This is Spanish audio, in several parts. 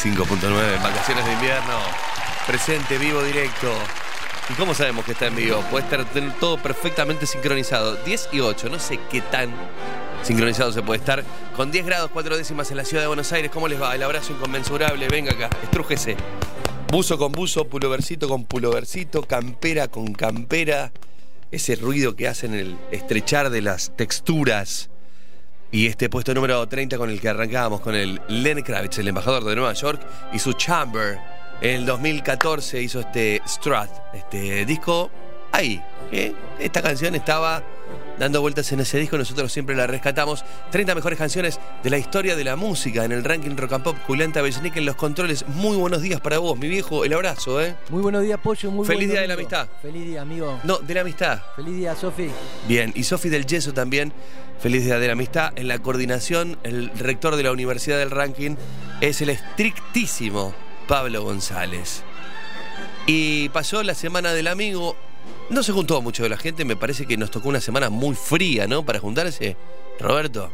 95.9, vacaciones de invierno, presente, vivo, directo. ¿Y cómo sabemos que está en vivo? Puede estar todo perfectamente sincronizado. 10 y 8, no sé qué tan sincronizado se puede estar. Con 10 grados, 4 décimas en la ciudad de Buenos Aires, ¿cómo les va? El abrazo inconmensurable, venga acá, estrújese. Buzo con buzo, pulovercito con pulovercito, campera con campera. Ese ruido que hacen el estrechar de las texturas y este puesto número 30 con el que arrancábamos con el Len Kravitz, el embajador de Nueva York, y su Chamber. En el 2014 hizo este Strat, este disco ahí. ¿eh? Esta canción estaba dando vueltas en ese disco, nosotros siempre la rescatamos. 30 mejores canciones de la historia de la música en el ranking Rock and Pop. Julián Tabellinic en los controles. Muy buenos días para vos, mi viejo. El abrazo, ¿eh? Muy buenos días, Pollo. Muy Feliz día de la amistad. Feliz día, amigo. No, de la amistad. Feliz día, Sofi. Bien, y Sofi del Yeso también, feliz día de la amistad. En la coordinación, el rector de la Universidad del Ranking es el estrictísimo Pablo González. Y pasó la semana del amigo. No se juntó mucho de la gente, me parece que nos tocó una semana muy fría, ¿no? Para juntarse. Roberto,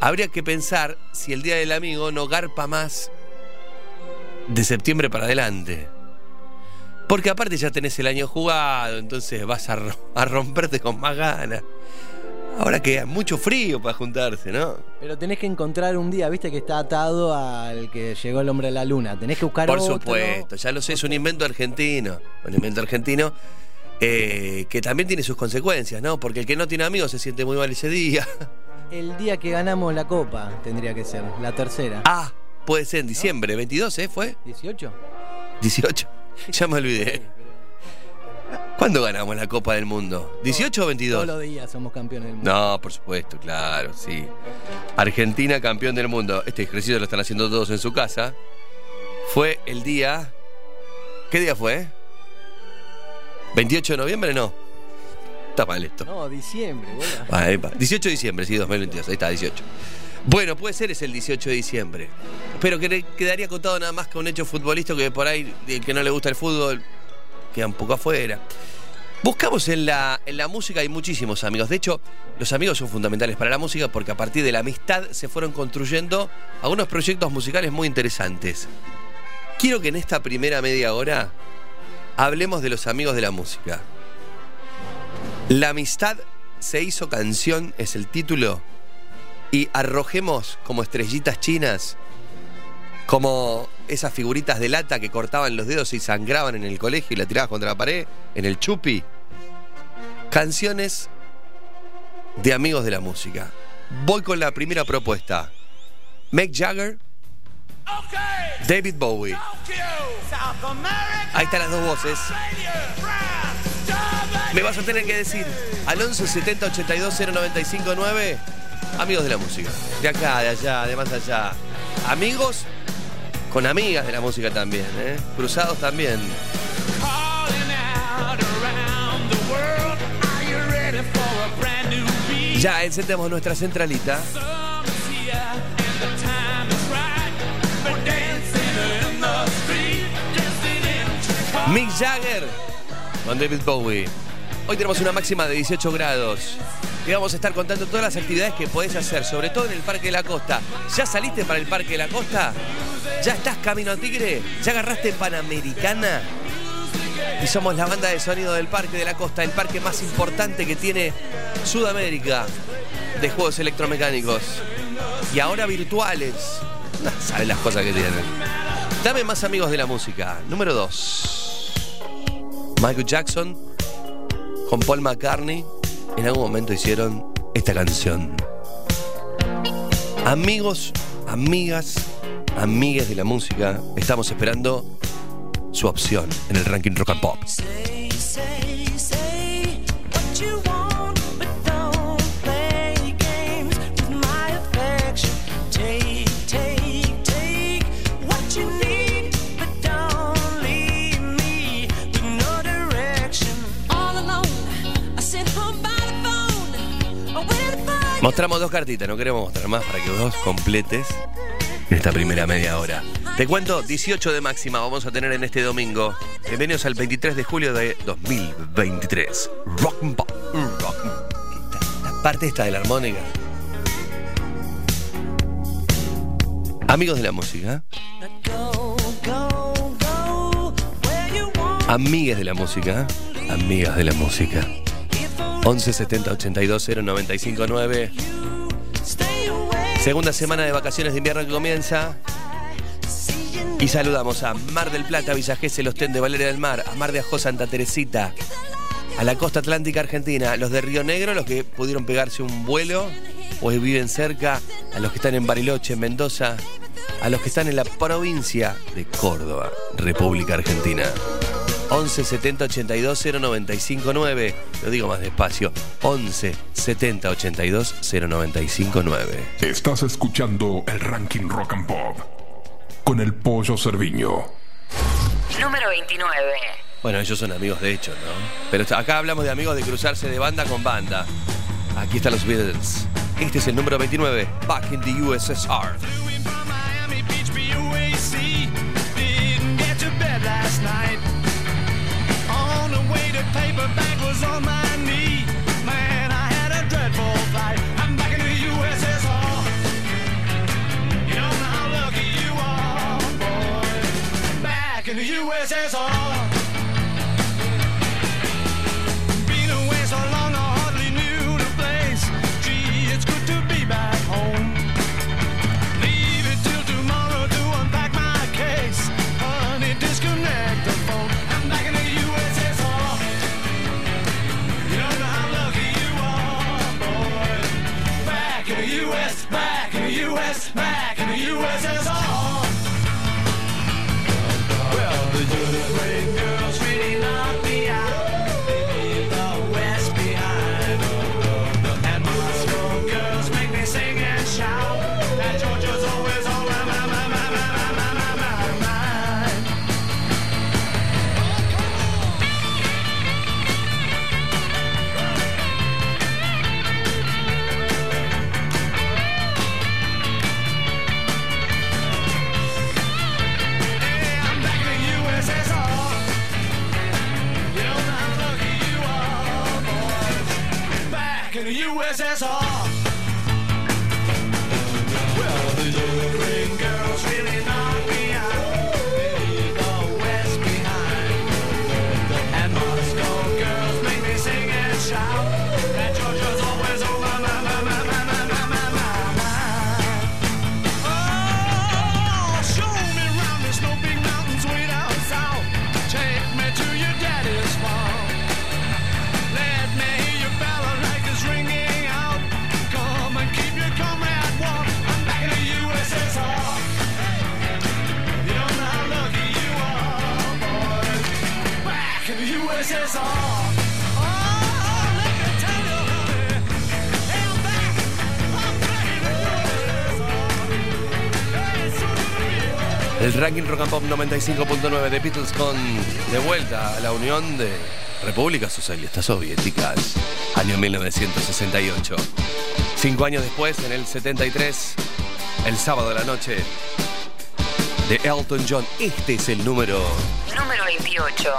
habría que pensar si el día del amigo no garpa más de septiembre para adelante. Porque aparte ya tenés el año jugado, entonces vas a, ro- a romperte con más ganas. Ahora que hay mucho frío para juntarse, ¿no? Pero tenés que encontrar un día, viste, que está atado al que llegó el hombre a la luna. Tenés que buscar Por otro. supuesto, ya lo sé, es un invento argentino. Un invento argentino eh, que también tiene sus consecuencias, ¿no? Porque el que no tiene amigos se siente muy mal ese día. El día que ganamos la copa tendría que ser, la tercera. Ah, puede ser en diciembre, 22, ¿eh? ¿Fue? ¿18? 18. Ya me olvidé. ¿Cuándo ganamos la Copa del Mundo? ¿18 o 22? Todos los días somos campeones del mundo. No, por supuesto, claro, sí. Argentina campeón del mundo. Este ejercicio lo están haciendo todos en su casa. Fue el día. ¿Qué día fue? ¿28 de noviembre? No. Está mal esto. No, diciembre. Ah, va. 18 de diciembre, sí, 2022. Ahí está, 18. Bueno, puede ser es el 18 de diciembre. Pero que quedaría contado nada más que un hecho futbolístico que por ahí, el que no le gusta el fútbol, queda un poco afuera. Buscamos en la, en la música, hay muchísimos amigos. De hecho, los amigos son fundamentales para la música porque a partir de la amistad se fueron construyendo algunos proyectos musicales muy interesantes. Quiero que en esta primera media hora hablemos de los amigos de la música. La amistad se hizo canción, es el título, y arrojemos como estrellitas chinas, como esas figuritas de lata que cortaban los dedos y sangraban en el colegio y la tiraban contra la pared, en el chupi. Canciones de amigos de la música. Voy con la primera propuesta. Mick Jagger, David Bowie. Ahí están las dos voces. Me vas a tener que decir al 11 70 82 095 9 amigos de la música. De acá, de allá, de más allá. Amigos con amigas de la música también, ¿eh? Cruzados también. Ya encendemos nuestra centralita. Mick Jagger con David Bowie. Hoy tenemos una máxima de 18 grados. Y vamos a estar contando todas las actividades que podés hacer, sobre todo en el Parque de la Costa. ¿Ya saliste para el Parque de la Costa? ¿Ya estás camino a Tigre? ¿Ya agarraste Panamericana? Y somos la banda de sonido del Parque de la Costa, el parque más importante que tiene Sudamérica de juegos electromecánicos. Y ahora virtuales. No sabes las cosas que tienen. Dame más amigos de la música. Número 2. Michael Jackson con Paul McCartney en algún momento hicieron esta canción. Amigos, amigas, amigues de la música, estamos esperando su opción en el ranking Rock and Pop. Mostramos dos cartitas, no queremos mostrar más para que vos completes esta primera media hora. Te cuento, 18 de máxima vamos a tener en este domingo. Bienvenidos al 23 de julio de 2023. Rock and Pop. Rock. La parte esta de la armónica. Amigos de la música, want. amigues de la música, amigas de la música. If I 11 70 82 0 95 9. stay away, Segunda semana de vacaciones de invierno que comienza. Y saludamos a Mar del Plata, Villa Gesell, Ostende, Valeria del Mar, a Mar de Ajó, Santa Teresita, a la costa atlántica argentina, los de Río Negro, los que pudieron pegarse un vuelo o viven cerca, a los que están en Bariloche, en Mendoza, a los que están en la provincia de Córdoba, República Argentina. 11 70 82 0959. Lo digo más despacio. 11 70 82 0959. Estás escuchando el ranking Rock and Pop con el pollo Cerviño. Número 29. Bueno, ellos son amigos de hecho, ¿no? Pero acá hablamos de amigos de cruzarse de banda con banda. Aquí están los Beatles. Este es el número 29, Back in the USSR. Flew in Way to was on my knee. Man, I had a dreadful flight. I'm back in the USSR. You don't know how lucky you are, boy. Back in the USSR. Ranking Rock and Pop 95.9 de Beatles con de vuelta a la Unión de Repúblicas Socialistas Soviéticas, año 1968. Cinco años después, en el 73, el sábado de la noche, de Elton John. Este es el número Número 28.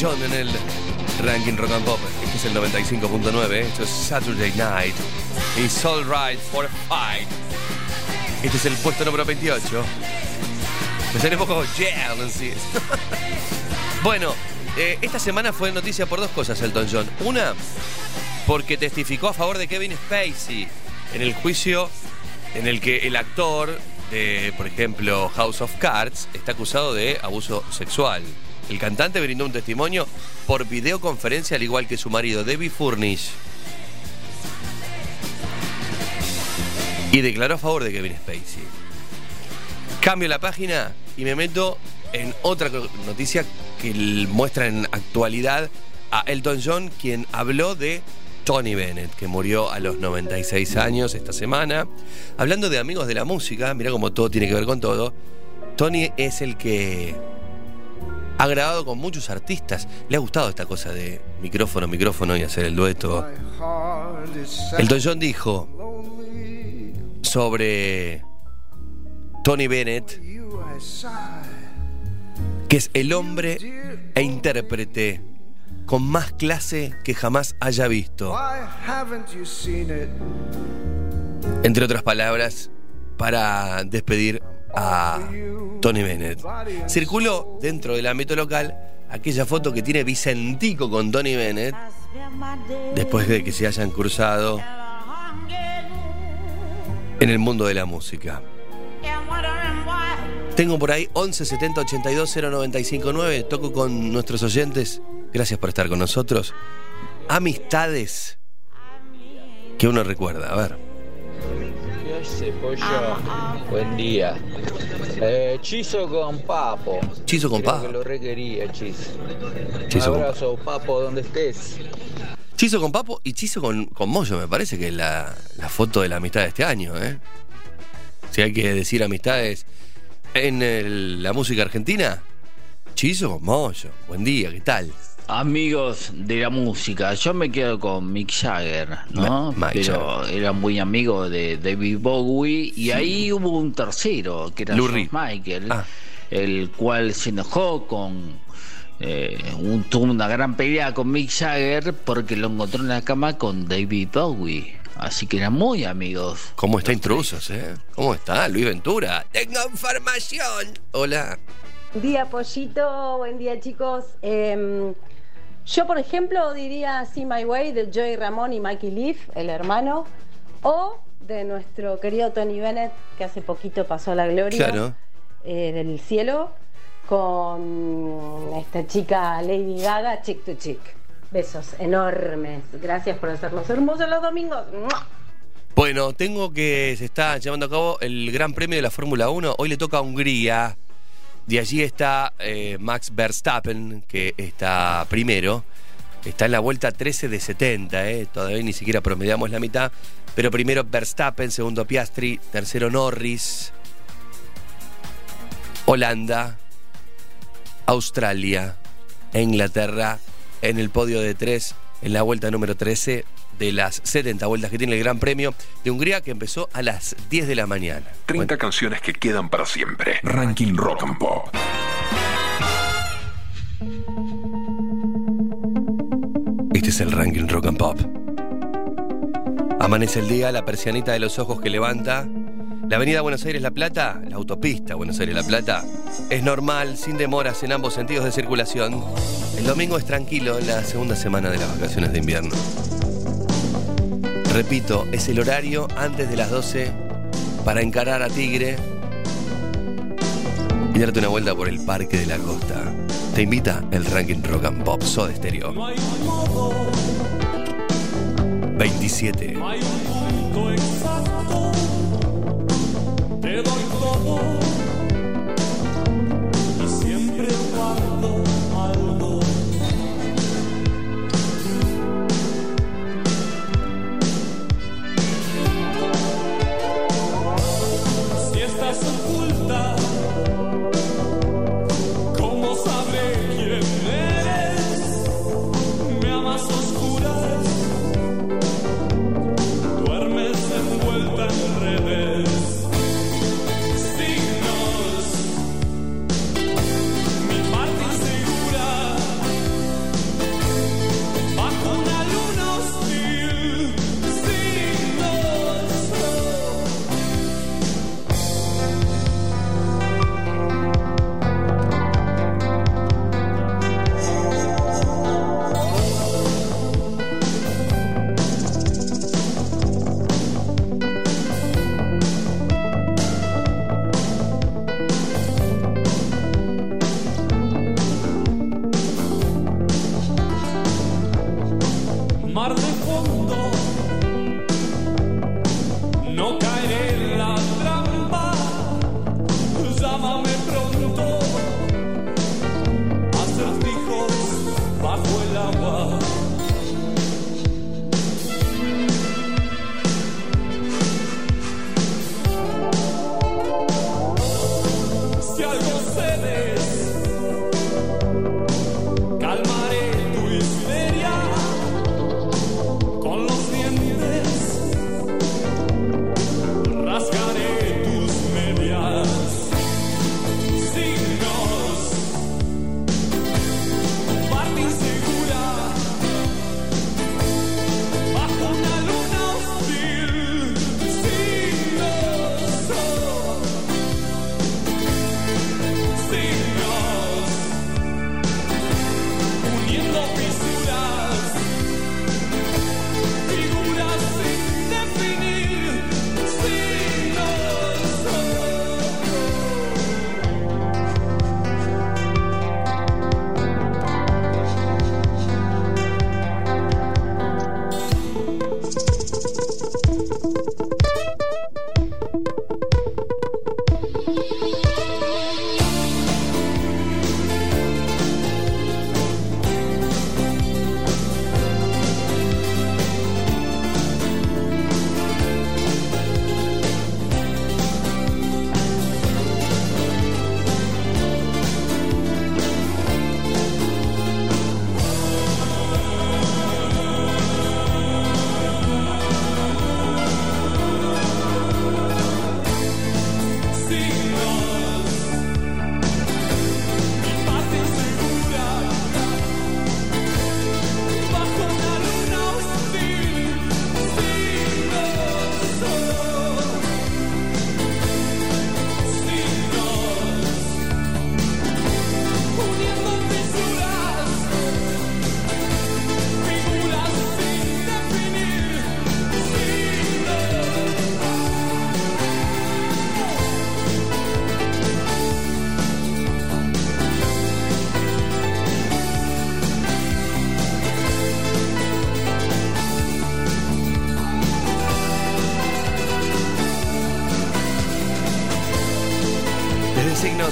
John en el ranking Rock and Pop. Este es el 95.9. Esto es Saturday Night. It's All Right for a Fight. Este es el puesto número 28. Me sale un poco jealous. bueno, eh, esta semana fue noticia por dos cosas Elton John. Una, porque testificó a favor de Kevin Spacey en el juicio en el que el actor de, por ejemplo, House of Cards está acusado de abuso sexual. El cantante brindó un testimonio por videoconferencia al igual que su marido Debbie Furnish. Y declaró a favor de Kevin Spacey. Cambio la página y me meto en otra noticia que muestra en actualidad a Elton John, quien habló de Tony Bennett, que murió a los 96 años esta semana. Hablando de amigos de la música, mira cómo todo tiene que ver con todo. Tony es el que ha grabado con muchos artistas. Le ha gustado esta cosa de micrófono, micrófono y hacer el dueto. Elton John dijo sobre Tony Bennett que es el hombre e intérprete con más clase que jamás haya visto. Entre otras palabras, para despedir a Tony Bennett. Circuló dentro del ámbito local aquella foto que tiene Vicentico con Tony Bennett después de que se hayan cruzado en el mundo de la música. Tengo por ahí 11 70 82 0959. Toco con nuestros oyentes. Gracias por estar con nosotros. Amistades que uno recuerda. A ver. Buen día. Eh, Chizo con Papo. Chizo con Creo Papo. que lo requería, Chizo. Chizo Un con abrazo, Papo, donde estés. Chizo con Papo y Chizo con, con Moyo. Me parece que es la, la foto de la amistad de este año. ¿eh? Si hay que decir amistades en el- la música argentina, Chizo con Moyo. Buen día, ¿qué tal? Amigos de la música, yo me quedo con Mick Jagger, ¿no? Ma- Pero era muy amigo de David Bowie y ahí hubo un tercero, que era George. Michael, Ah. el cual se enojó con... eh, un- tuvo una gran pelea con Mick Jagger porque lo encontró en la cama con David Bowie. Así que eran muy amigos. ¿Cómo está Intrusos, eh? ¿Cómo está Luis Ventura? Tengo información. Hola. Buen día, Pollito. Buen día, chicos. Em, yo, por ejemplo, diría See My Way de Joey Ramón y Mikey Leaf, el hermano. O de nuestro querido Tony Bennett, que hace poquito pasó a la gloria Claro. eh, del cielo, con esta chica Lady Gaga, Chick to Chick. Besos enormes. Gracias por hacernos hermosos los domingos. Bueno, tengo que se está llevando a cabo el Gran Premio de la Fórmula 1. Hoy le toca a Hungría. De allí está eh, Max Verstappen, que está primero. Está en la vuelta 13 de 70, eh. todavía ni siquiera promediamos la mitad. Pero primero Verstappen, segundo Piastri, tercero Norris, Holanda, Australia Inglaterra en el podio de tres en la vuelta número 13 de las 70 vueltas que tiene el Gran Premio de Hungría que empezó a las 10 de la mañana. 30 canciones que quedan para siempre. Ranking Rock and Pop. Este es el ranking rock and pop. Amanece el día, la persianita de los ojos que levanta. La avenida Buenos Aires-La Plata, la autopista Buenos Aires-La Plata, es normal, sin demoras en ambos sentidos de circulación. El domingo es tranquilo en la segunda semana de las vacaciones de invierno. Repito, es el horario antes de las 12 para encarar a Tigre y darte una vuelta por el Parque de la Costa. Te invita el ranking rock and pop Soda Stereo. 27. Te doy todo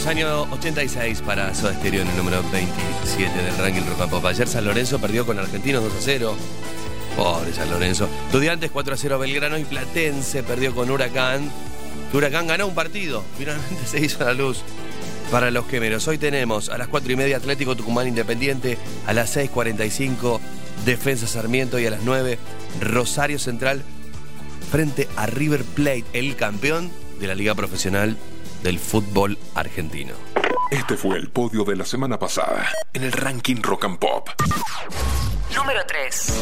año 86 para Soda Stereo en el número 27 del ranking Rock Pop. Ayer San Lorenzo perdió con Argentinos 2 a 0. Pobre San Lorenzo. Estudiantes 4 a 0 Belgrano y Platense perdió con Huracán. Huracán ganó un partido. Finalmente se hizo la luz para los quemeros. Hoy tenemos a las 4 y media Atlético Tucumán Independiente, a las 6.45 Defensa Sarmiento y a las 9 Rosario Central frente a River Plate, el campeón de la Liga Profesional del Fútbol Argentino. Este fue el podio de la semana pasada en el ranking Rock and Pop. Número 3.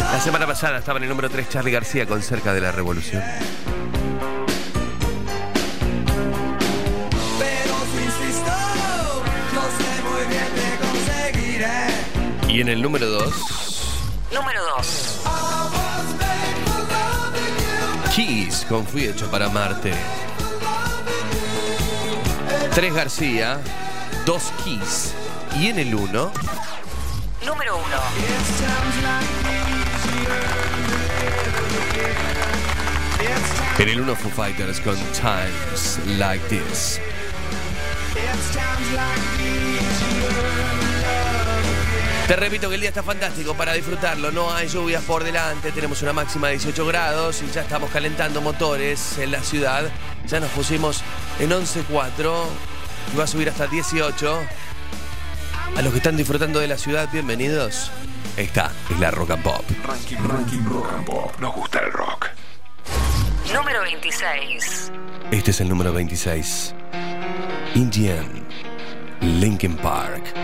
La semana pasada estaba en el número 3 Charlie García con Cerca de la Revolución. Y en el número 2, Número 2. Kiss con Fui Hecho para Marte. 3 García, 2 Kiss. Y en el 1, Número 1. en el 1 Foo Fighters con Times Like This. Te repito que el día está fantástico para disfrutarlo, no hay lluvias por delante, tenemos una máxima de 18 grados y ya estamos calentando motores en la ciudad. Ya nos pusimos en 11.4 y va a subir hasta 18. A los que están disfrutando de la ciudad, bienvenidos. Esta es la Rock and Pop. Ranking, ranking Rock and Pop. Nos gusta el rock. Número 26. Este es el número 26. Indian, Linkin Park.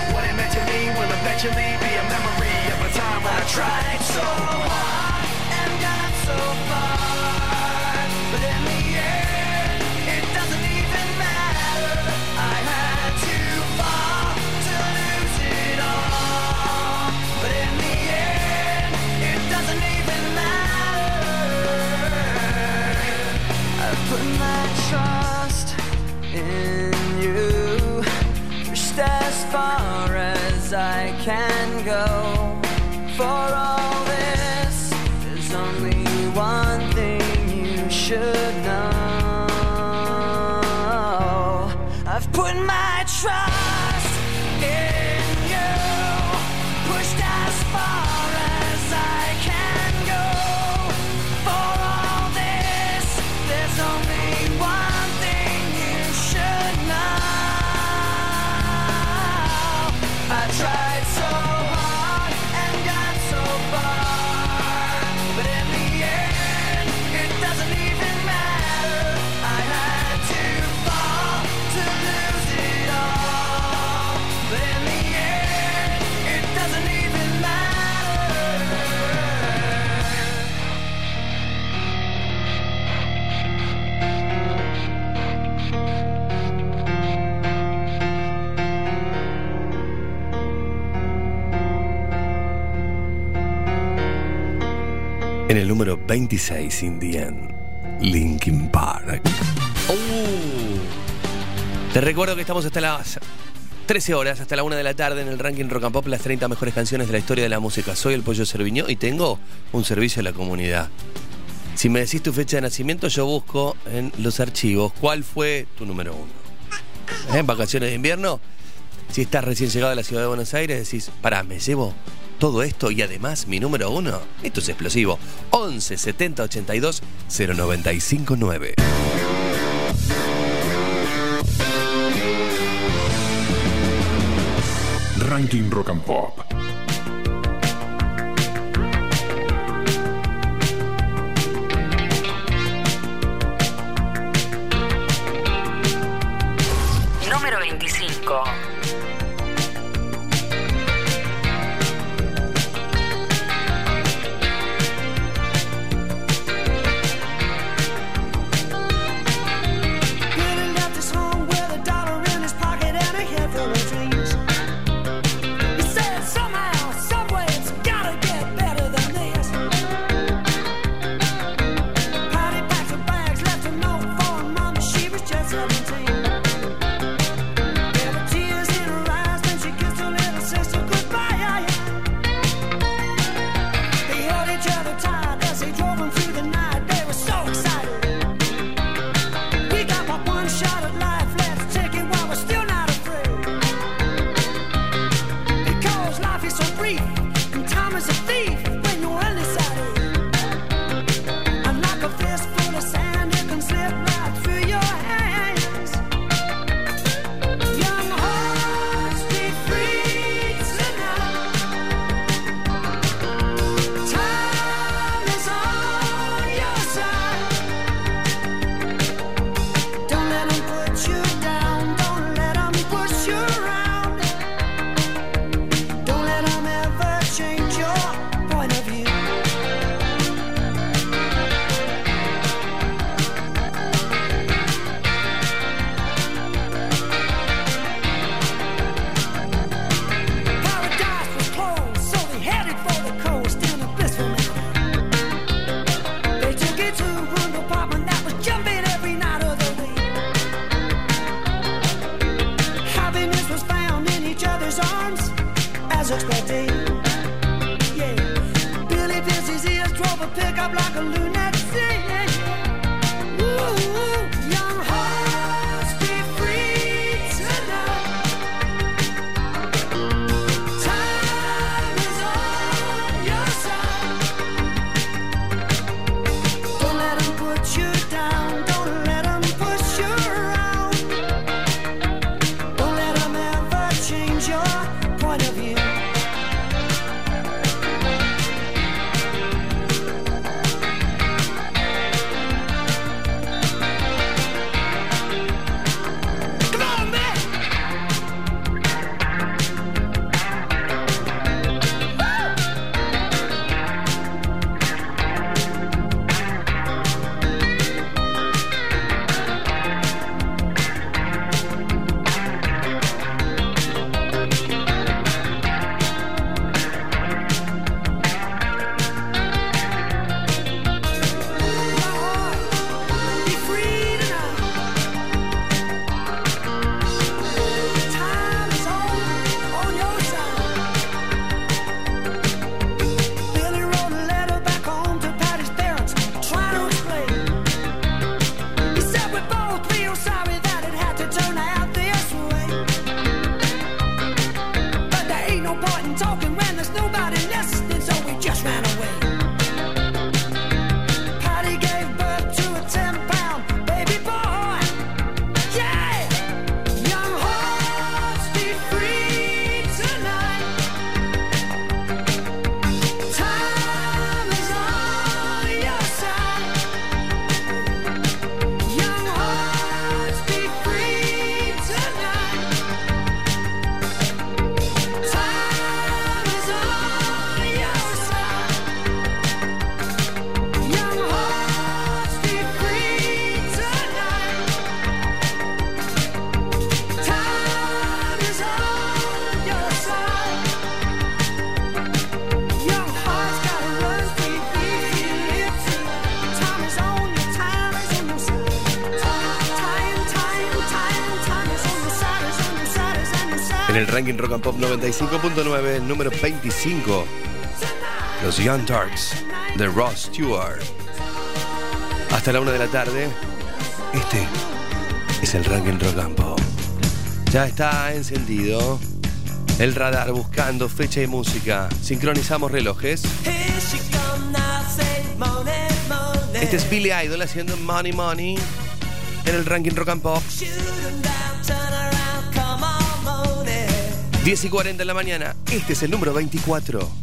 Me will eventually be a memory of a time when I tried so hard and got so far. But in the end, it doesn't even matter. I had to fall to lose it all. But in the end, it doesn't even matter. I put my trust in you. Pushed as far I can go. 26, Indian, Linkin Park. Uh. Te recuerdo que estamos hasta las 13 horas, hasta la 1 de la tarde en el ranking Rock and Pop, las 30 mejores canciones de la historia de la música. Soy el Pollo Cerviño y tengo un servicio a la comunidad. Si me decís tu fecha de nacimiento, yo busco en los archivos cuál fue tu número uno. ¿En vacaciones de invierno? Si estás recién llegado a la ciudad de Buenos Aires, decís, pará, me llevo todo esto y además mi número uno. Esto es explosivo. 11 70 82 095 9. Ranking Rock and Pop. Número 25. En Rock and Pop 95.9, número 25, los Young Turks de Ross Stewart. Hasta la una de la tarde, este es el ranking Rock and Pop. Ya está encendido el radar buscando fecha y música. Sincronizamos relojes. Este es Billy Idol haciendo Money Money en el ranking Rock and Pop. 10 y 40 en la mañana. Este es el número 24.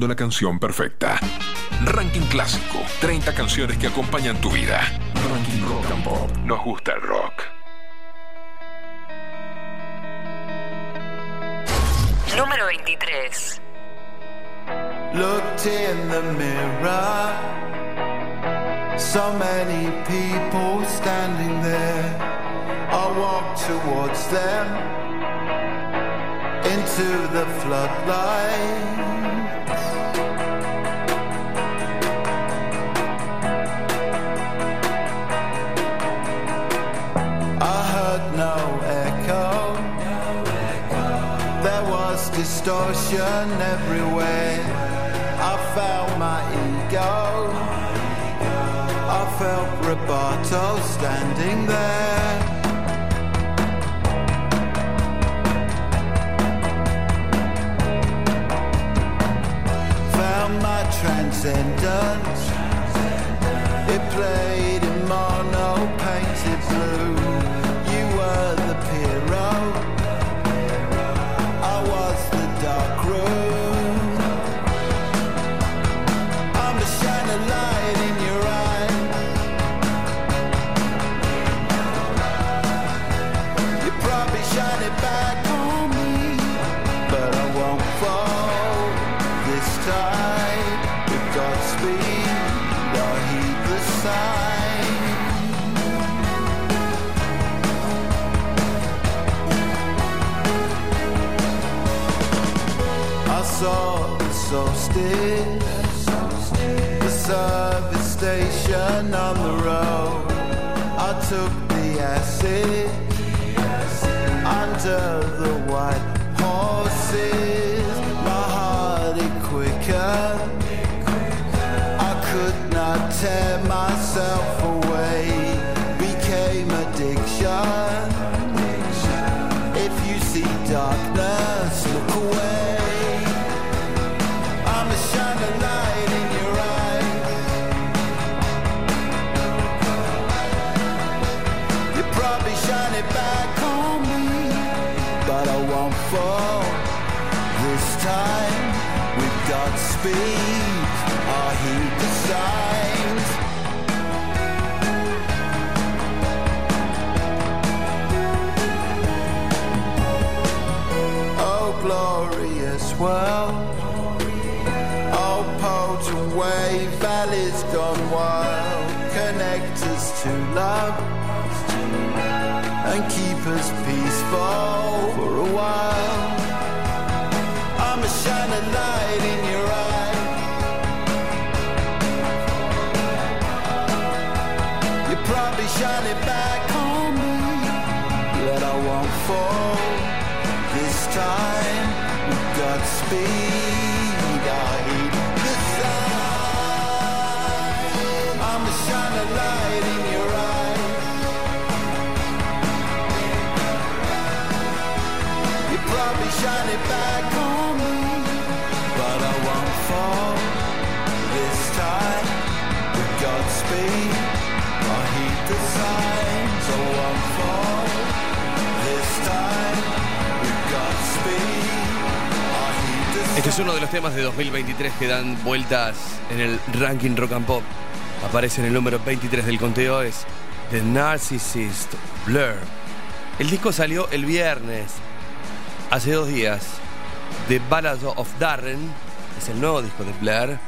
Buscando la canción perfecta. Ranking clásico. 30 canciones que acompañan tu vida. Ranking Rock and Pop. Nos gusta el rock. Número 23. Looked in the mirror. So many people standing there. I walked towards them into the floodlight. Distortion everywhere. I felt my ego. I felt Roboto standing there. Found my transcendence. It played in mono painted blue. The service station on the road. I took the acid under the white horses. My heart it quicker. I could not tear fall uno de los temas de 2023 que dan vueltas en el ranking rock and pop. Aparece en el número 23 del conteo, es The Narcissist Blur. El disco salió el viernes, hace dos días. The Ballad of Darren es el nuevo disco de Blur.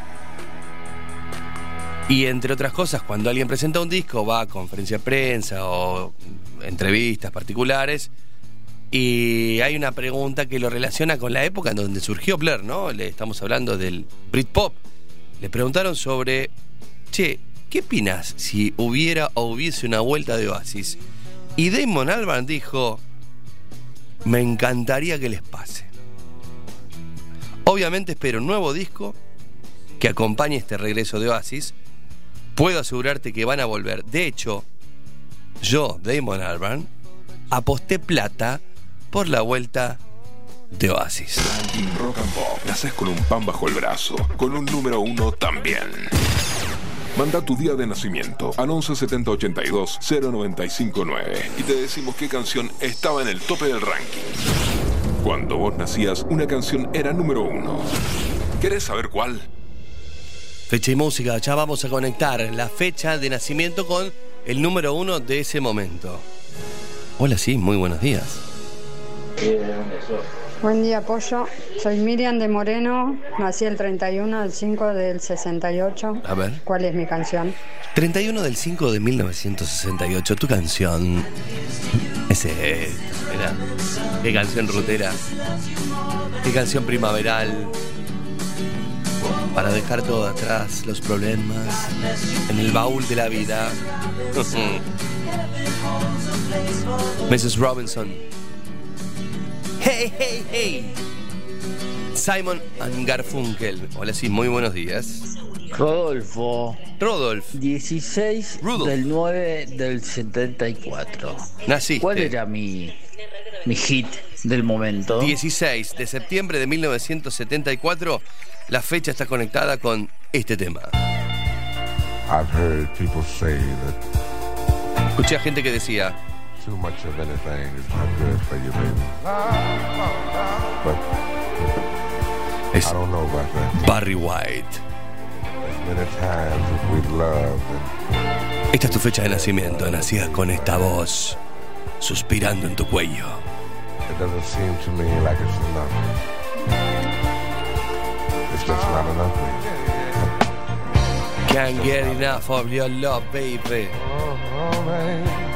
Y entre otras cosas, cuando alguien presenta un disco, va a conferencia de prensa o entrevistas particulares. Y hay una pregunta que lo relaciona con la época en donde surgió Blur, ¿no? Le estamos hablando del Britpop. Le preguntaron sobre, che, ¿qué opinas si hubiera o hubiese una vuelta de Oasis? Y Damon Albarn dijo, me encantaría que les pase. Obviamente espero un nuevo disco que acompañe este regreso de Oasis. Puedo asegurarte que van a volver. De hecho, yo, Damon Albarn, aposté plata por la vuelta de Oasis. Ranking Rock and Pop. Naces con un pan bajo el brazo, con un número uno también. Manda tu día de nacimiento al 11 70 82 0959 y te decimos qué canción estaba en el tope del ranking. Cuando vos nacías, una canción era número uno. ¿Querés saber cuál? Fecha y música, ya vamos a conectar la fecha de nacimiento con el número uno de ese momento. Hola, sí, muy buenos días. Buen día, Pollo. Soy Miriam de Moreno. Nací el 31 del 5 del 68. A ver. ¿Cuál es mi canción? 31 del 5 de 1968, tu canción. Ese es. Mira, qué canción rutera. Qué canción primaveral. Para dejar todo atrás, los problemas, en el baúl de la vida. Mrs. Robinson. Hey, hey, hey. Simon and Garfunkel. Hola, sí, muy buenos días. Rodolfo. Rodolfo. 16 del 9 del 74. Naciste. ¿Cuál era mi, mi hit del momento? 16 de septiembre de 1974. La fecha está conectada con este tema. I've heard people say that Escuché a gente que decía, too much of anything is not good for you, baby. But Es- I don't know about that. Barry White. As many times we've loved and Esta es tu fecha de nacimiento, nacida con esta voz, suspirando en tu cuello. it doesn't seem to me like it's enough. It's just not enough, baby. Can't get enough of your love, baby. Oh, baby.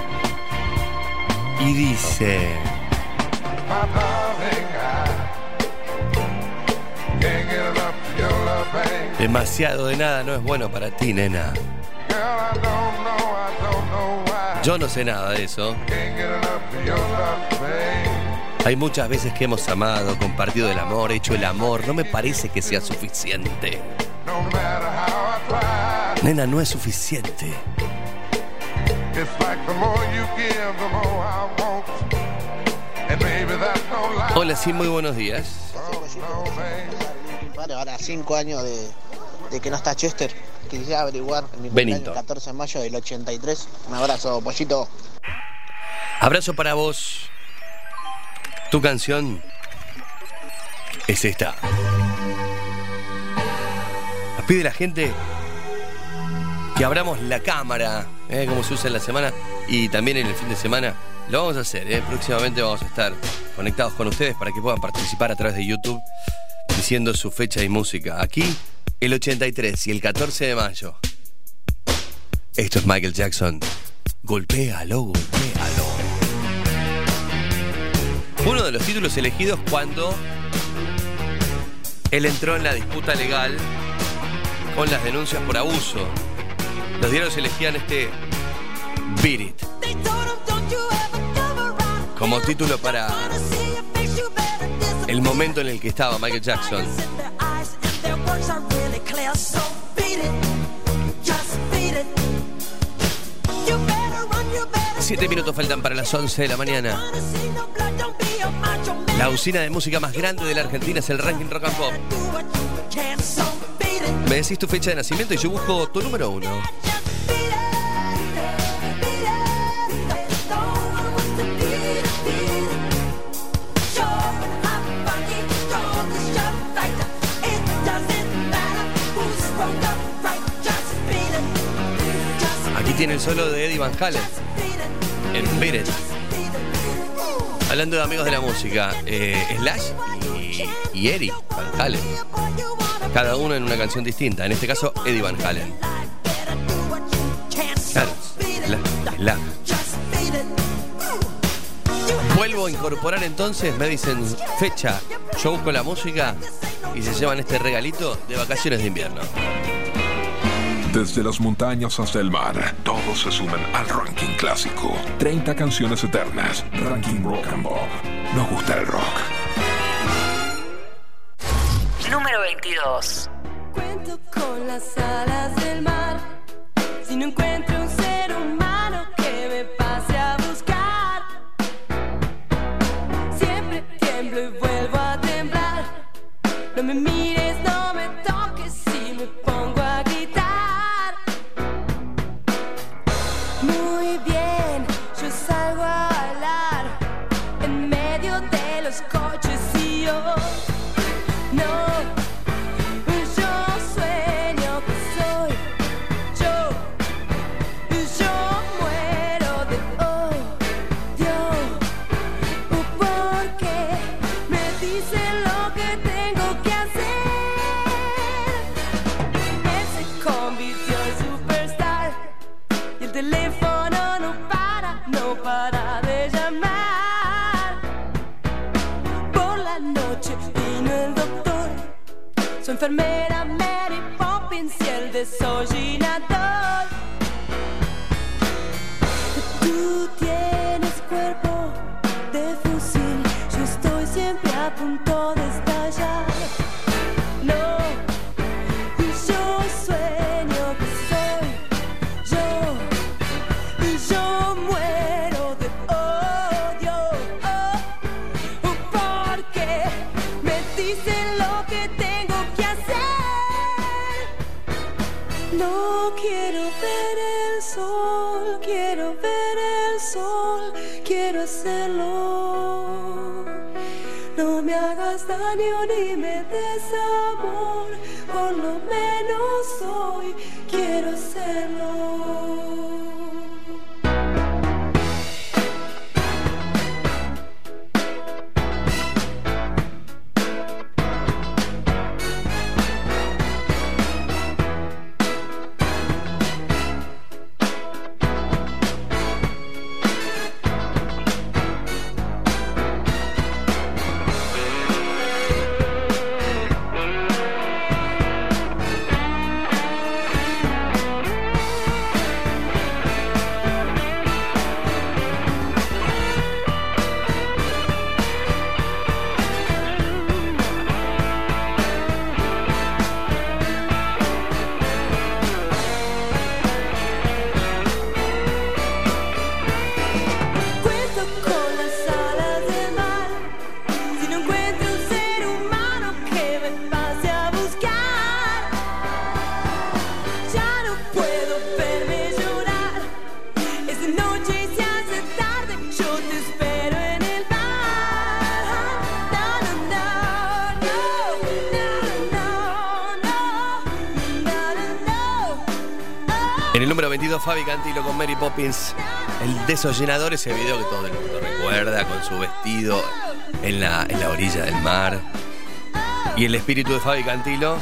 Love, baby. demasiado de nada no es bueno para ti, nena. Yo no sé nada de eso. Hay muchas veces que hemos amado, compartido el amor, hecho el amor. No me parece que sea suficiente. Nena, no es suficiente. Hola, sí, muy buenos días. Vale, ahora cinco años de, de que no está Chester. Quisiera averiguar mi Benito. cumpleaños, 14 de mayo del 83. Un abrazo, pollito. Abrazo para vos. Tu canción es esta. Nos pide la gente que abramos la cámara, ¿eh? como se usa en la semana y también en el fin de semana. Lo vamos a hacer, ¿eh? próximamente vamos a estar conectados con ustedes para que puedan participar a través de YouTube diciendo su fecha y música. Aquí, el 83 y el 14 de mayo. Esto es Michael Jackson. Golpéalo, golpéalo. Uno de los títulos elegidos cuando él entró en la disputa legal con las denuncias por abuso. Los diarios elegían este Beat It como título para el momento en el que estaba Michael Jackson. Siete minutos faltan para las 11 de la mañana. La usina de música más grande de la Argentina es el ranking Rock and Pop. Me decís tu fecha de nacimiento y yo busco tu número uno. Aquí tiene el solo de Eddie Van Halen. En Beat It. Hablando de amigos de la música, eh, Slash y Eric Van Halen. Cada uno en una canción distinta. En este caso, Eddie Van Halen. Claro, Slash, Slash. Vuelvo a incorporar entonces, me dicen fecha, yo busco la música y se llevan este regalito de vacaciones de invierno. Desde las montañas hasta el mar, todos se suman al ranking clásico. 30 canciones eternas. Ranking Rock and Pop. Nos gusta el rock. Número 22. Cuento con las alas del mar. Si no encuentro un ser humano que me pase a buscar, siempre tiemblo y vuelvo a temblar. No me mires, no me toques si me pongo a gritar. Muy bien, enfermera Mary Poppins. El desollenador, ese video que todo el mundo recuerda con su vestido en la, en la orilla del mar. Y el espíritu de Fabi Cantilo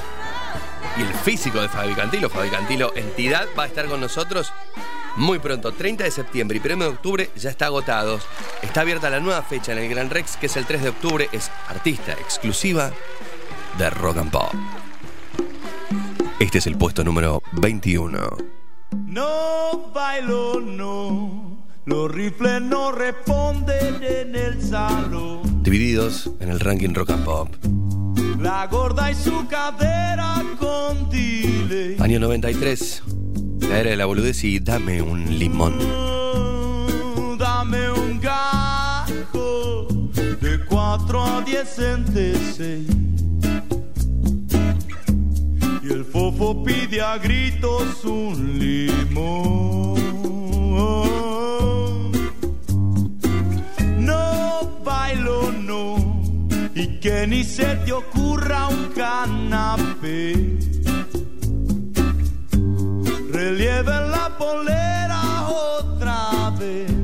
y el físico de Fabi Cantilo. Fabi Cantilo, entidad, va a estar con nosotros muy pronto. 30 de septiembre y 1 de octubre ya está agotado. Está abierta la nueva fecha en el Gran Rex, que es el 3 de octubre. Es artista exclusiva de Rock and Pop. Este es el puesto número 21. No bailo, no. Los rifles no responden en el salón. Divididos en el ranking Rock and Pop. La gorda y su cadera con delay. Año 93. La era de la boludez y dame un limón. Dame un gajo de 4 a 10 centeseis. El fofo pide a gritos un limón. No bailo, no. Y que ni se te ocurra un canapé. Relieve la polera otra vez.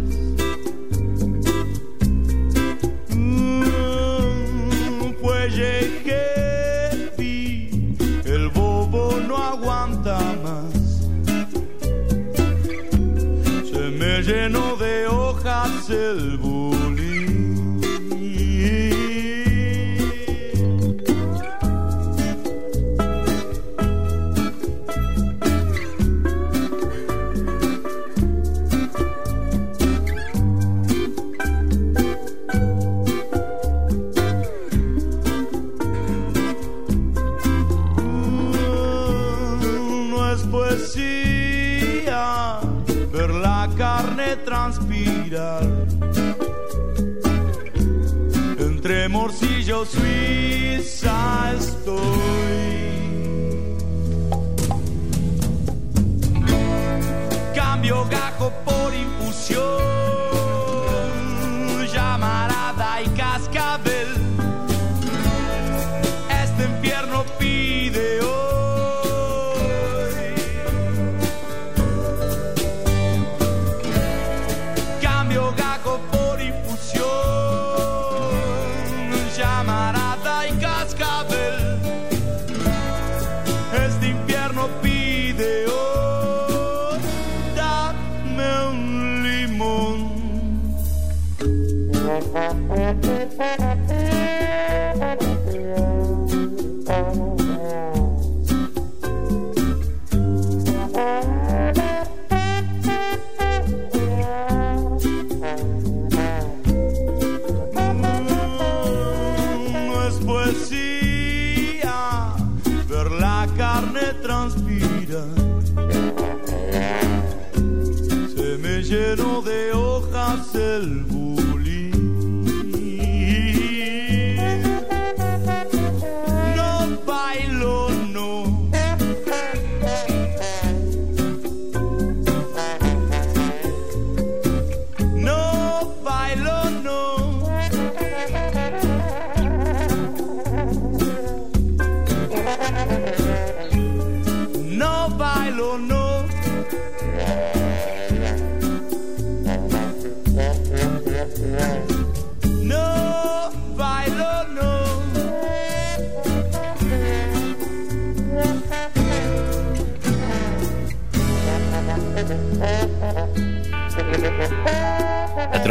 Llenó de hojas el bullying. Entre morcillo suiza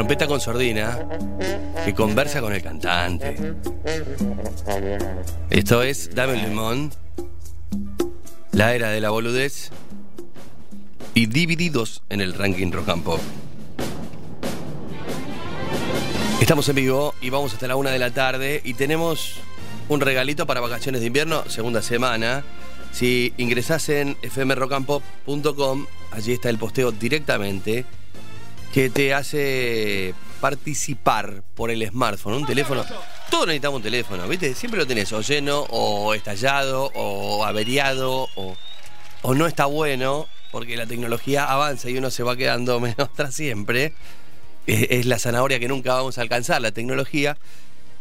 Trompeta con sordina que conversa con el cantante. Esto es Dame el limón, la era de la boludez y divididos en el ranking rock pop. Estamos en vivo y vamos hasta la una de la tarde y tenemos un regalito para vacaciones de invierno, segunda semana. Si ingresás en fmrockandpop.com, allí está el posteo directamente que te hace participar por el smartphone, un teléfono. Todos necesitamos un teléfono, ¿viste? Siempre lo tenés o lleno, o estallado, o averiado, o, no está bueno, porque la tecnología avanza y uno se va quedando menos atrás siempre. Es, es la zanahoria que nunca vamos a alcanzar, la tecnología.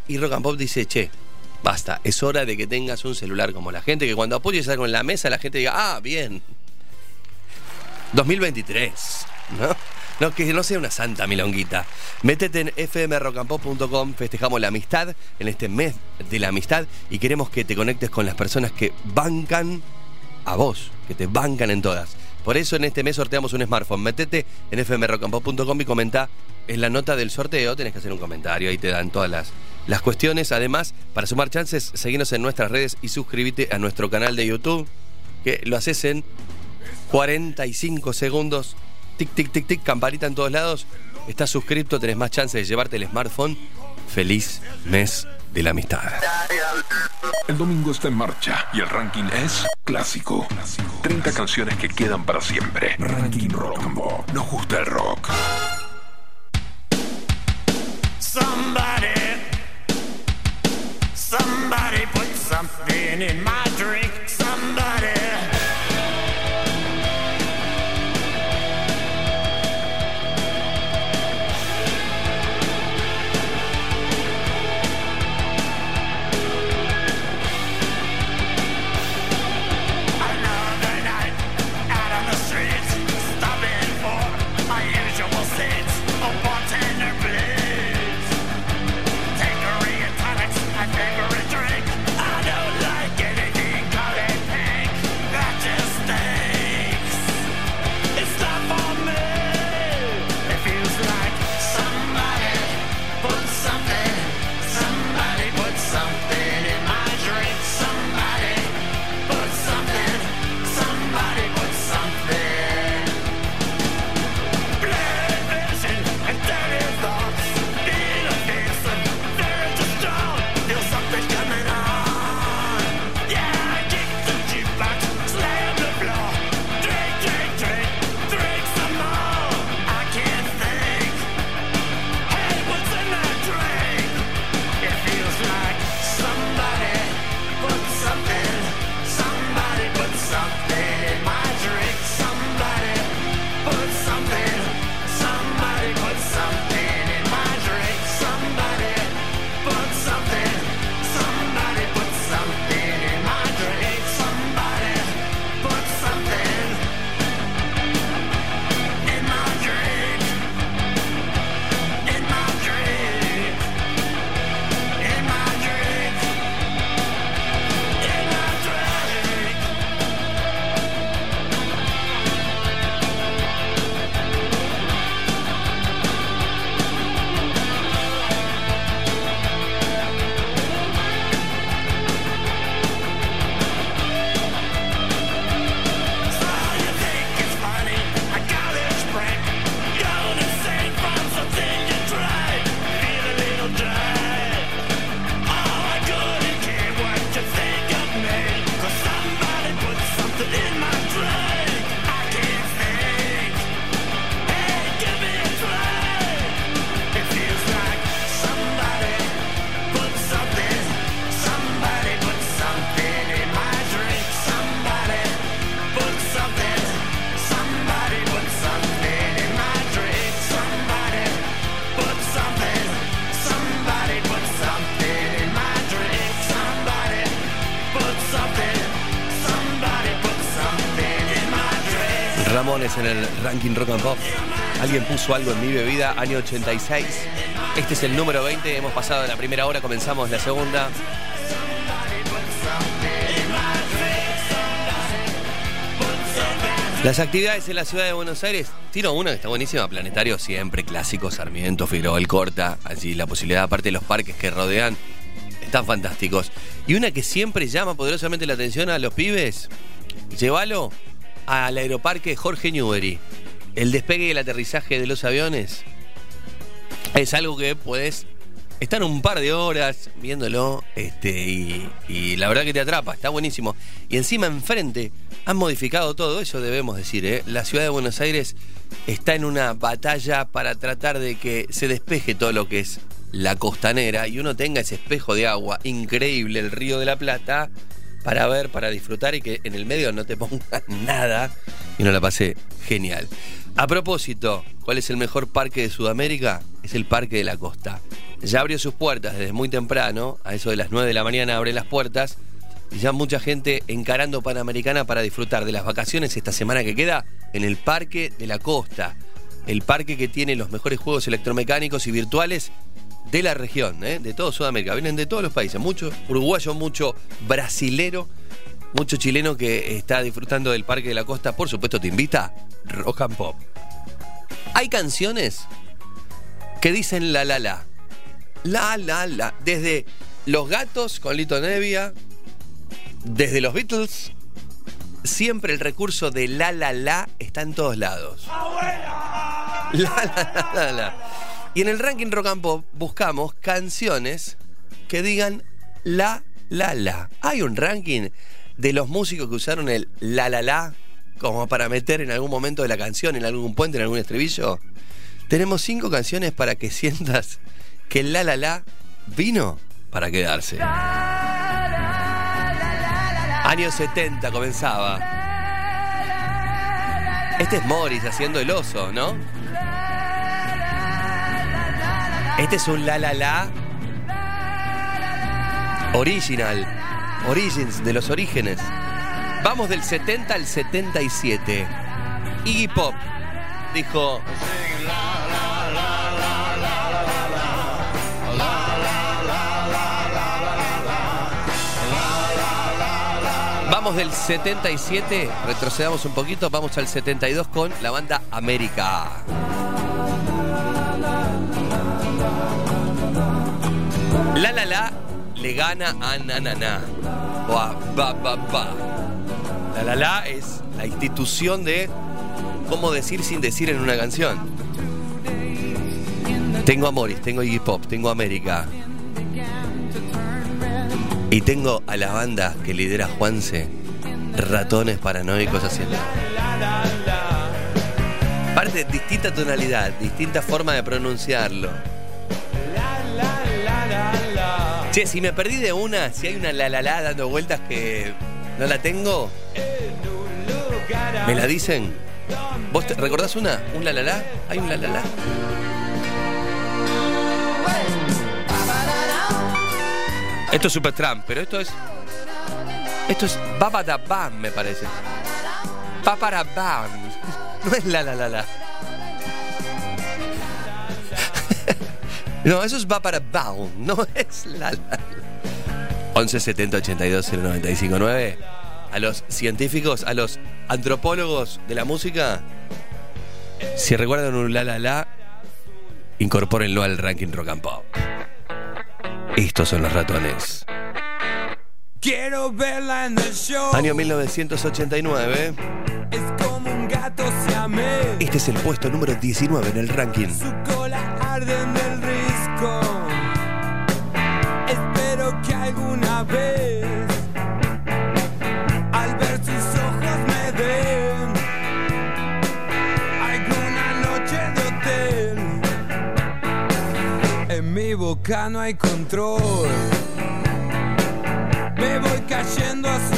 Y Rock and Pop dice, che, basta, es hora de que tengas un celular como la gente, que cuando apoyes algo en la mesa la gente diga, ah, bien. 2023, ¿no? No, que no sea una santa milonguita. Métete en fmrocampop.com, festejamos la amistad en este mes de la amistad y queremos que te conectes con las personas que bancan a vos, que te bancan en todas. Por eso en este mes sorteamos un smartphone. Métete en fmrocampop.com y comenta en la nota del sorteo, tenés que hacer un comentario, ahí te dan todas las, las cuestiones. Además, para sumar chances, seguinos en nuestras redes y suscríbete a nuestro canal de YouTube, que lo haces en 45 segundos tic, tic, tic, tic, campanita en todos lados. Estás suscripto, tenés más chance de llevarte el smartphone. Feliz mes de la amistad. El domingo está en marcha y el ranking es clásico. 30 canciones que quedan para siempre. Ranking Rock and Pop. Nos gusta el rock. Somebody, somebody put something in my drink. Ranking Rock and Pop. Alguien puso algo en mi bebida, año 86. Este es el número 20, hemos pasado la primera hora, comenzamos la segunda. Las actividades en la ciudad de Buenos Aires, tiro una que está buenísima, Planetario siempre, clásico, Sarmiento, Figueroa, El Corta, allí la posibilidad, aparte de los parques que rodean, están fantásticos. Y una que siempre llama poderosamente la atención a los pibes, llévalo al aeroparque Jorge Newbery. El despegue y el aterrizaje de los aviones es algo que puedes estar un par de horas viéndolo este, y, y la verdad que te atrapa, está buenísimo. Y encima enfrente han modificado todo, eso debemos decir. ¿eh? La ciudad de Buenos Aires está en una batalla para tratar de que se despeje todo lo que es la costanera y uno tenga ese espejo de agua increíble, el río de la Plata, para ver, para disfrutar y que en el medio no te ponga nada y no la pase genial. A propósito, ¿cuál es el mejor parque de Sudamérica? Es el Parque de la Costa. Ya abrió sus puertas desde muy temprano, a eso de las 9 de la mañana abre las puertas y ya mucha gente encarando Panamericana para disfrutar de las vacaciones esta semana que queda en el Parque de la Costa. El parque que tiene los mejores juegos electromecánicos y virtuales de la región, ¿eh? de todo Sudamérica. Vienen de todos los países, mucho uruguayo, mucho brasilero, mucho chileno que está disfrutando del Parque de la Costa. Por supuesto, te invita Rock and Pop. Hay canciones que dicen la la la. La la la. Desde Los Gatos con Lito Nevia, desde los Beatles, siempre el recurso de la la la está en todos lados. La la la la la. Y en el ranking Rock buscamos canciones que digan la la la. Hay un ranking de los músicos que usaron el la la la como para meter en algún momento de la canción, en algún puente, en algún estribillo. Tenemos cinco canciones para que sientas que el la la la vino para quedarse. Años 70 comenzaba. Este es Morris haciendo el oso, ¿no? Este es un la la la original. Origins, de los orígenes. Vamos del 70 al 77. Iggy Pop dijo. Vamos del 77, retrocedamos un poquito, vamos al 72 con la banda América. La la la le gana a na na na ba ba ba. La la la es la institución de cómo decir sin decir en una canción. Tengo a tengo Iggy Pop, tengo América. Y tengo a la banda que lidera Juanse, ratones paranoicos haciendo. Aparte, distinta tonalidad, distinta forma de pronunciarlo. Si me perdí de una, si hay una la la la dando vueltas que no la tengo, ¿me la dicen? ¿Vos te- recordás una? ¿Un la la la? ¿Hay un la la la? Esto es Supertramp, pero esto es. Esto es Babadabam, me parece. Paparabam. No es la la la la. No, eso es Baparabam, no es la la la. 11 70 82 095 9. A los científicos, a los antropólogos de la música, si recuerdan un la la la, incorpórenlo al ranking rock and pop. Estos son los ratones. Quiero verla en el show. Año 1989. Es como un gato siamés. Este es el puesto número 19 en el ranking. Su cola arde en el Espero que alguna vez al ver sus ojos me den alguna noche de hotel. En mi boca no hay control. Me voy cayendo a sus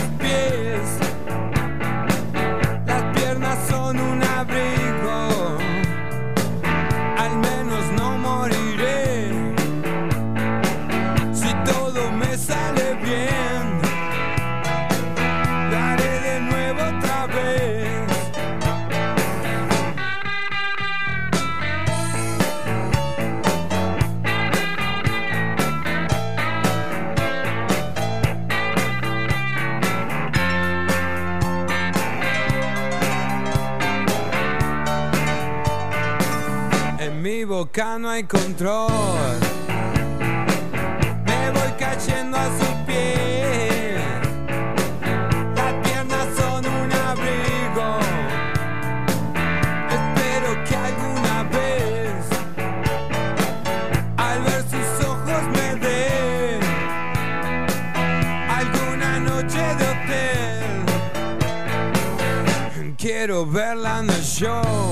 no hay control. Me voy cayendo a sus pies. Las piernas son un abrigo. Espero que alguna vez, al ver sus ojos, me dé alguna noche de hotel. Quiero verla en el show.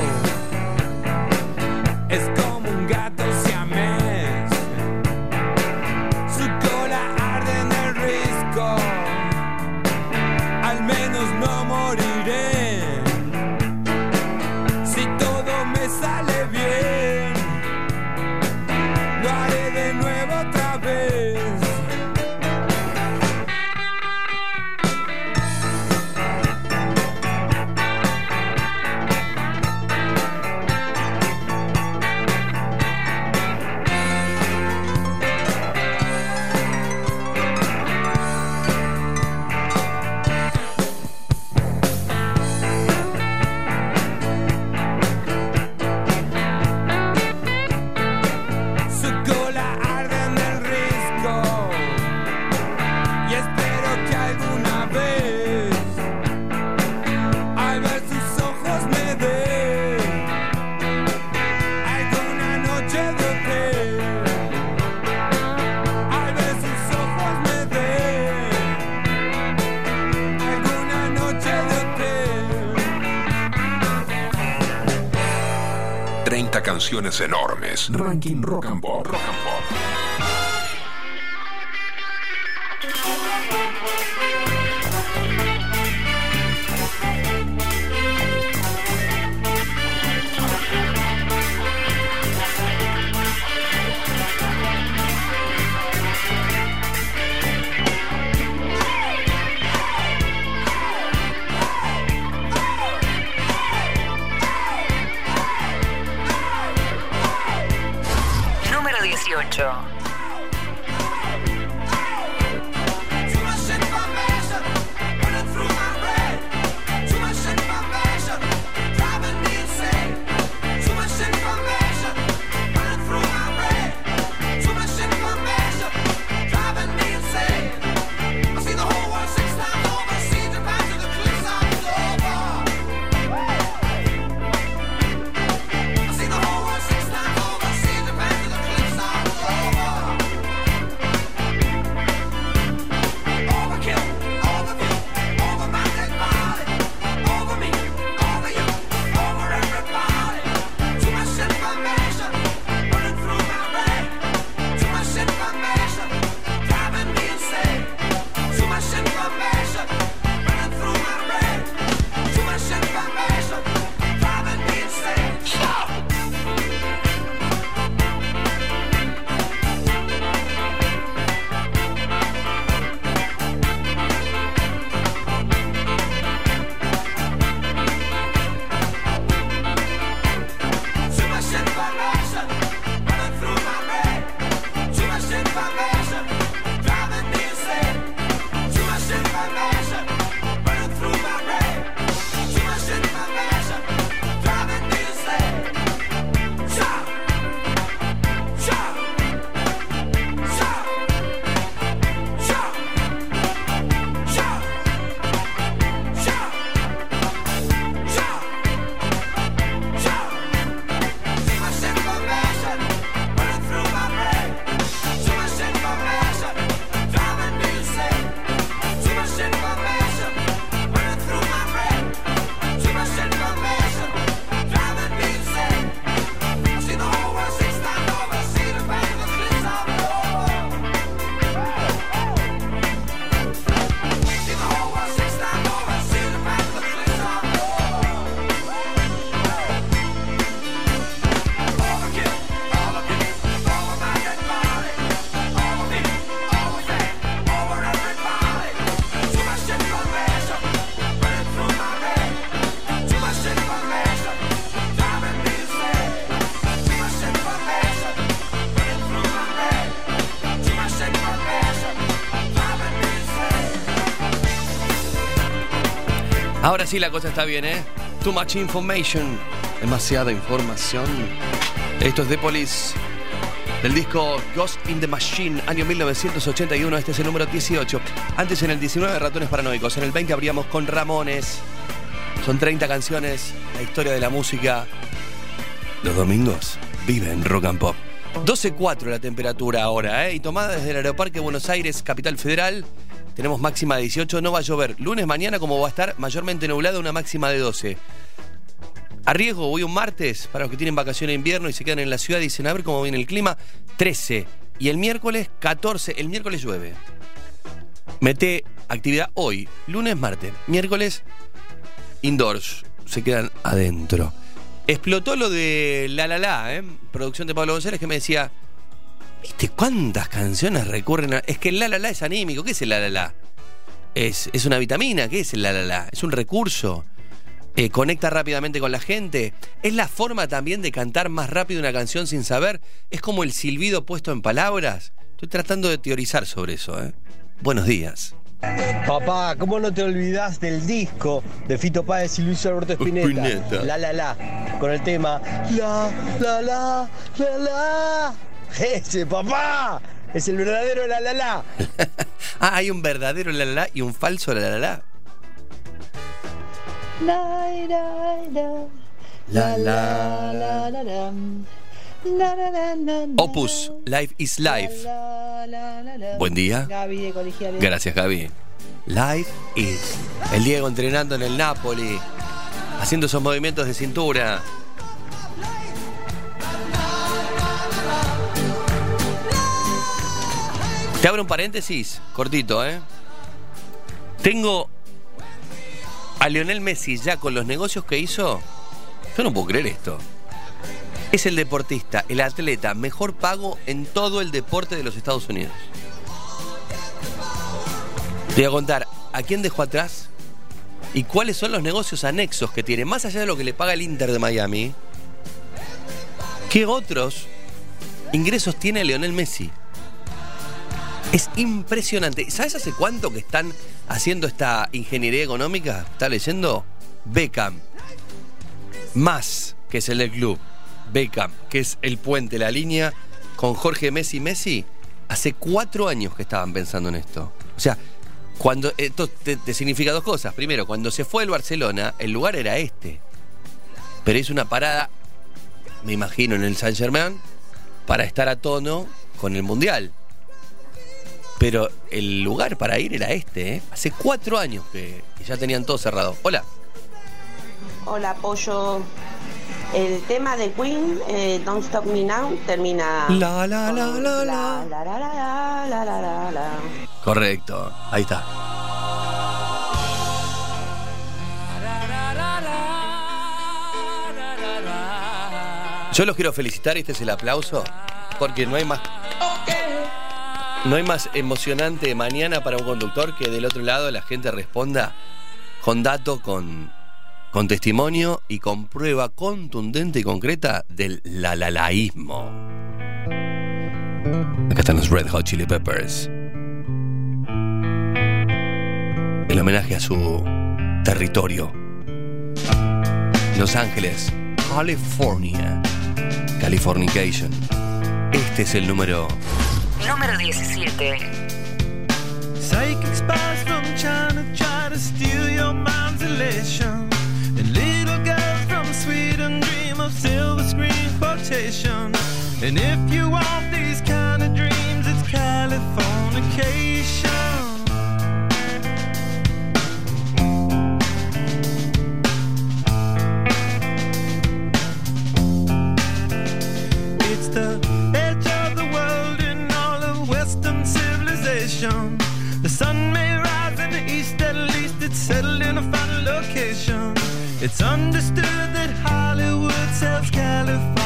enormes. Ranking Rock and Pop. Ahora sí la cosa está bien, ¿eh? Too much information. Demasiada información. Esto es The Police. Del disco Ghost in the Machine, año 1981, este es el número 18. Antes en el 19 Ratones Paranoicos, en el 20 abríamos con Ramones. Son 30 canciones, la historia de la música. Los domingos viven Rock and Pop. 12.4 la temperatura ahora, ¿eh? Y tomada desde el Aeroparque Buenos Aires, Capital Federal. Tenemos máxima de 18, no va a llover. Lunes mañana, como va a estar mayormente nublado, una máxima de 12. A riesgo, voy un martes, para los que tienen vacaciones de invierno y se quedan en la ciudad, dicen a ver cómo viene el clima, 13. Y el miércoles, 14. El miércoles llueve. Mete actividad hoy, lunes, martes. Miércoles, indoors. Se quedan adentro. Explotó lo de La La La, ¿eh? producción de Pablo González, que me decía, ¿viste cuántas canciones recurren a...? Es que el La La La es anímico, ¿qué es el La La La? Es, es una vitamina, ¿qué es el La La La? Es un recurso. Eh, conecta rápidamente con la gente. Es la forma también de cantar más rápido una canción sin saber. Es como el silbido puesto en palabras. Estoy tratando de teorizar sobre eso, ¿eh? Buenos días. Papá, ¿cómo no te olvidás del disco de Fito Páez y Luis Alberto Spinetta? Spinetta. La la la, con el tema La la la la la. Ese, papá, es el verdadero la la la. Ah, hay un verdadero la la la y un falso la la la. La, la, la. La. Opus, Life is Life. Buen día. Gaby de colegiales. Gracias, Gaby. Life is. El Diego entrenando en el Napoli, haciendo esos movimientos de cintura. Te abro un paréntesis, cortito, ¿eh? Tengo a Lionel Messi ya con los negocios que hizo. Yo no puedo creer esto. Es el deportista, el atleta mejor pago en todo el deporte de los Estados Unidos. Te voy a contar a quién dejó atrás y cuáles son los negocios anexos que tiene, más allá de lo que le paga el Inter de Miami. ¿Qué otros ingresos tiene Lionel Messi? Es impresionante. ¿Sabes hace cuánto que están haciendo esta ingeniería económica? ¿Está leyendo? Beckham. Más, que es el club. Beckham, que es el puente, la línea con Jorge Messi Messi. Hace cuatro años que estaban pensando en esto. O sea, cuando esto te, te significa dos cosas. Primero, cuando se fue el Barcelona, el lugar era este. Pero hizo una parada, me imagino, en el Saint Germain para estar a tono con el Mundial. Pero el lugar para ir era este, ¿eh? Hace cuatro años que, ya tenían todo cerrado. Hola. Hola, Pollo. El tema de Queen, eh, Don't Stop Me Now, termina. La la la la la. La la la la. Correcto, ahí está. Yo los quiero felicitar, este es el aplauso, porque no hay más. ¡Oh! No hay más emocionante mañana para un conductor que del otro lado la gente responda con dato, con, con testimonio y con prueba contundente y concreta del lalalaísmo. Acá están los Red Hot Chili Peppers. El homenaje a su territorio. Los Ángeles, California. Californication. Este es el número Número 17. Psychic spies from China try to steal your mind's elation. And little girls from Sweden dream of silver screen quotation. And if you want these It's understood that Hollywood sells Californication.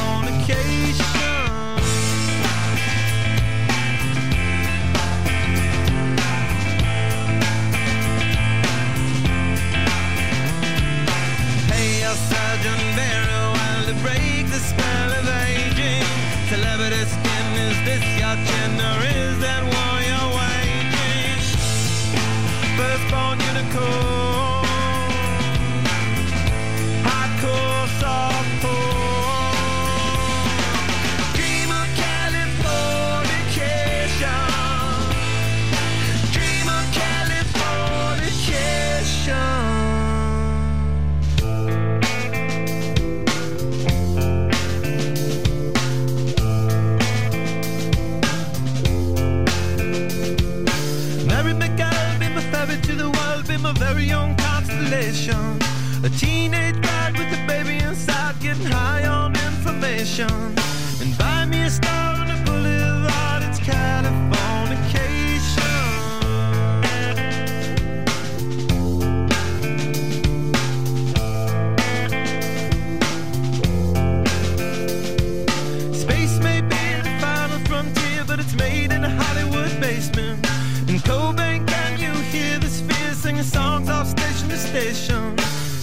Young constellation. A teenage bride with a baby inside, getting high on information.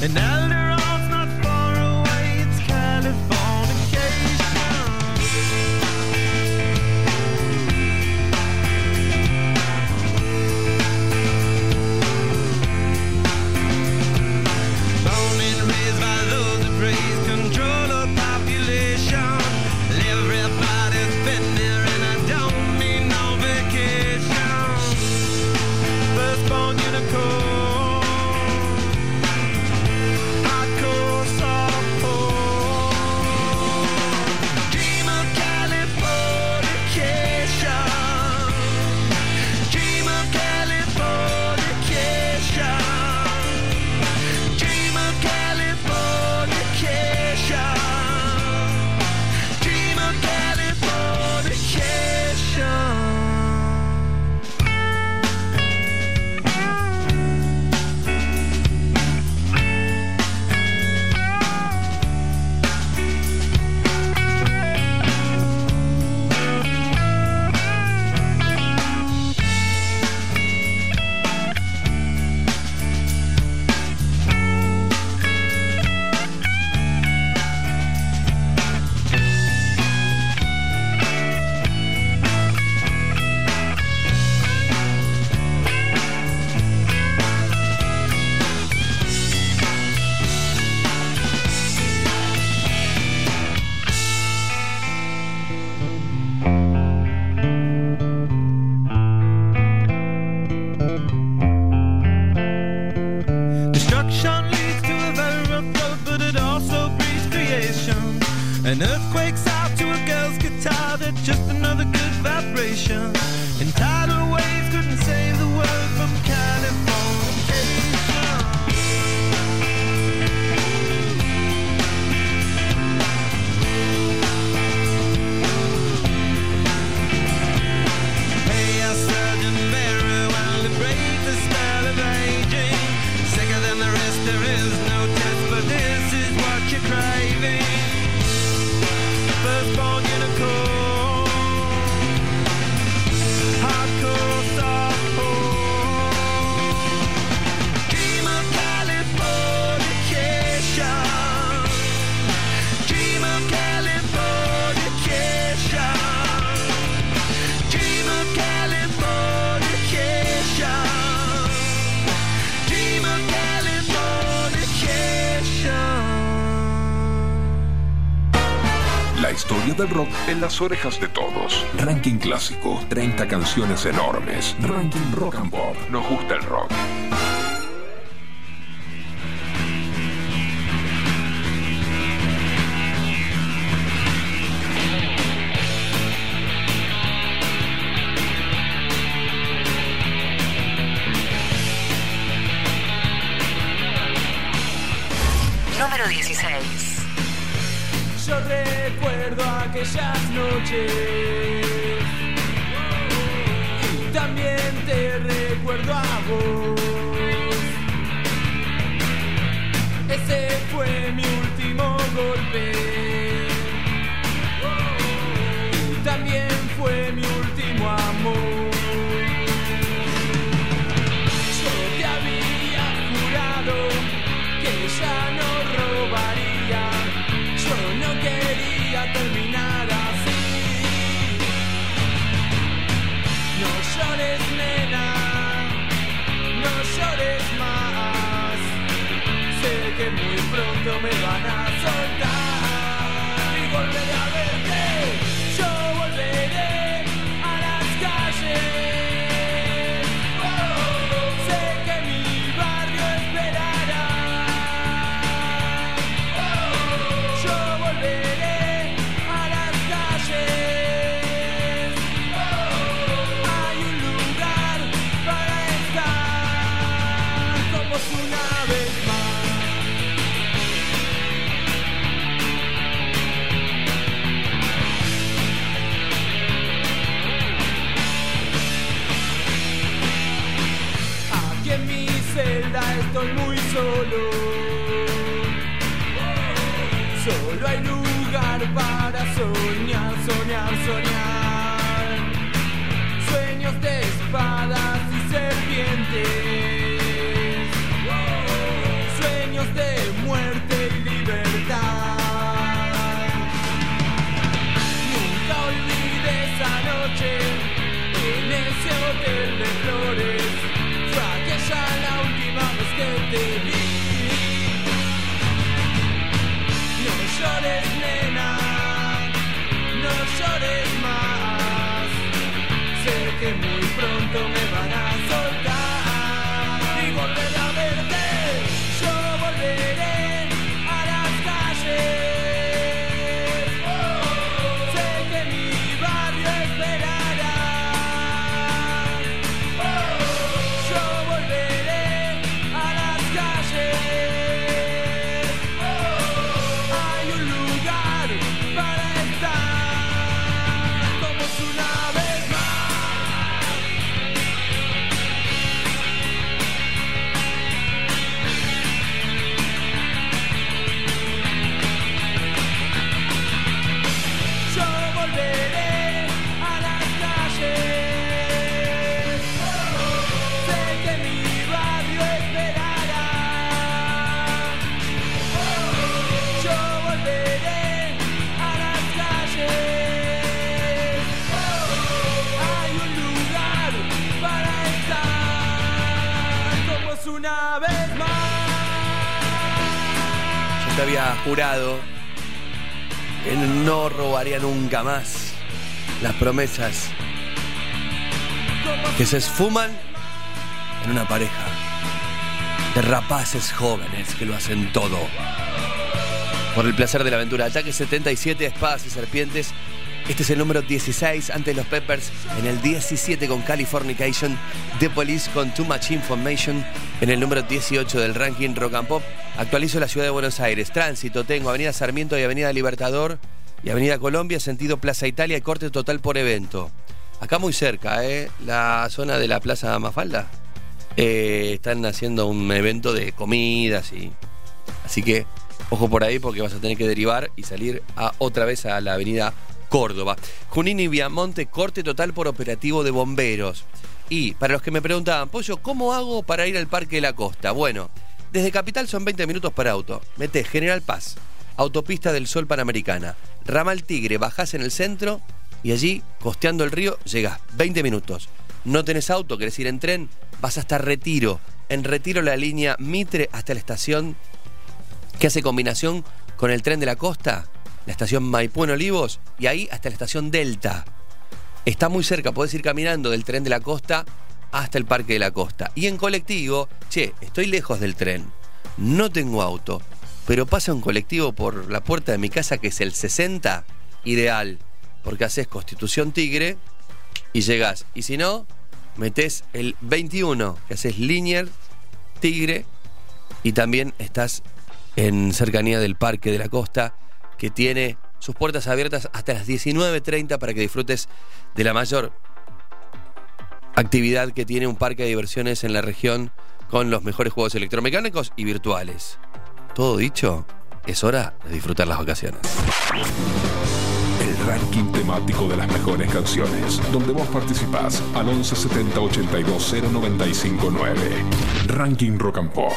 an elder en las orejas de todos. Ranking clásico, 30 canciones enormes. Ranking rock and pop. Nos gusta el rock. Más las promesas que se esfuman en una pareja de rapaces jóvenes que lo hacen todo. Por el placer de la aventura. Ataque 77, espadas y serpientes. Este es el número 16 ante los Peppers. En el 17 con Californication. The Police con Too Much Information. En el número 18 del ranking Rock and Pop. Actualizo la ciudad de Buenos Aires. Tránsito, tengo Avenida Sarmiento y Avenida Libertador. Y Avenida Colombia, sentido Plaza Italia y corte total por evento. Acá muy cerca, ¿eh? La zona de la Plaza Mafalda. Eh, están haciendo un evento de comidas y. Así que ojo por ahí porque vas a tener que derivar y salir a, otra vez a la avenida Córdoba. Junín y Viamonte, corte total por operativo de bomberos. Y para los que me preguntaban, Pollo, ¿cómo hago para ir al Parque de la Costa? Bueno, desde Capital son 20 minutos para auto. Metés General Paz, Autopista del Sol Panamericana, Ramal Tigre, bajás en el centro y allí, costeando el río, llegás 20 minutos. No tenés auto, querés ir en tren, vas hasta Retiro. En Retiro la línea Mitre hasta la estación que hace combinación con el tren de la costa, la estación Maipú en Olivos y ahí hasta la estación Delta. Está muy cerca, podés ir caminando del tren de la costa hasta el Parque de la Costa. Y en colectivo, che, estoy lejos del tren, no tengo auto, pero pasa un colectivo por la puerta de mi casa que es el 60, ideal, porque haces Constitución Tigre y llegás. Y si no, metés el 21, que haces Linier Tigre y también estás en cercanía del Parque de la Costa, que tiene sus puertas abiertas hasta las 19.30 para que disfrutes de la mayor actividad que tiene un parque de diversiones en la región con los mejores juegos electromecánicos y virtuales. Todo dicho, es hora de disfrutar las vacaciones. El ranking temático de las mejores canciones, donde vos participás al 1170 82 0959. Ranking Rock and Pop.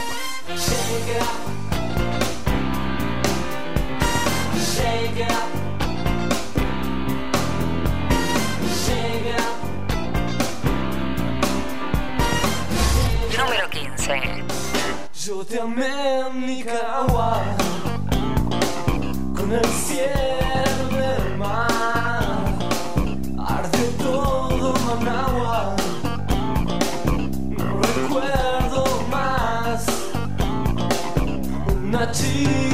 Shake it up. Shake it up. Shake it up. Número 15. Yo te amé en Nicaragua con el cielo del mar. Arde todo Managua. No recuerdo más una chica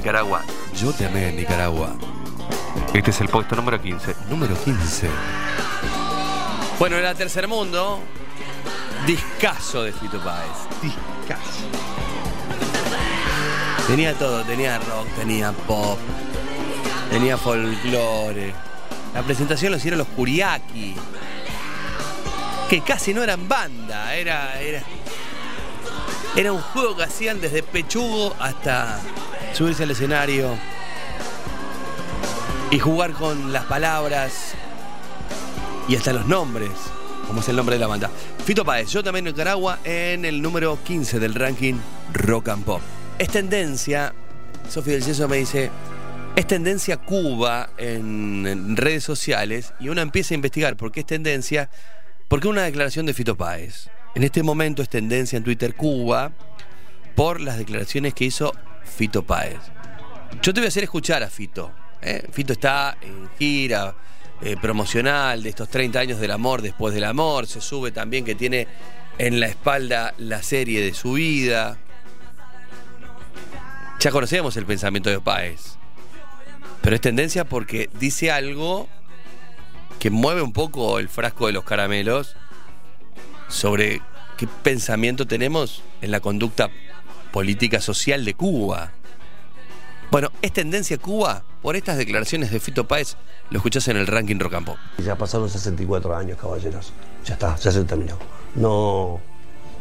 Nicaragua. Yo te amé en Nicaragua. Este es el puesto número 15. Número 15. Bueno, era Tercer Mundo. Discaso de Fito Páez. Discaso. Tenía todo, tenía rock, tenía pop, tenía folclore. La presentación lo hicieron los Kuriaki. Que casi no eran banda, era, era, era un juego que hacían desde pechugo hasta subirse al escenario y jugar con las palabras y hasta los nombres, como es el nombre de la banda. Fito Páez, yo también en Nicaragua, en el número 15 del ranking Rock and Pop. Es tendencia, Sofía del Yeso me dice, es tendencia Cuba en, en redes sociales y uno empieza a investigar por qué es tendencia, porque una declaración de Fito Páez. En este momento es tendencia en Twitter Cuba por las declaraciones que hizo Fito Páez. Yo te voy a hacer escuchar a Fito. ¿eh? Fito está en gira eh, promocional de estos 30 años del amor después del amor. Se sube también que tiene en la espalda la serie de su vida. Ya conocemos el pensamiento de Páez. Pero es tendencia porque dice algo que mueve un poco el frasco de los caramelos sobre qué pensamiento tenemos en la conducta política social de Cuba. Bueno, es tendencia Cuba por estas declaraciones de Fito Páez. Lo escuchás en el ranking Pop. Ya pasaron 64 años, caballeros. Ya está, ya se terminó. No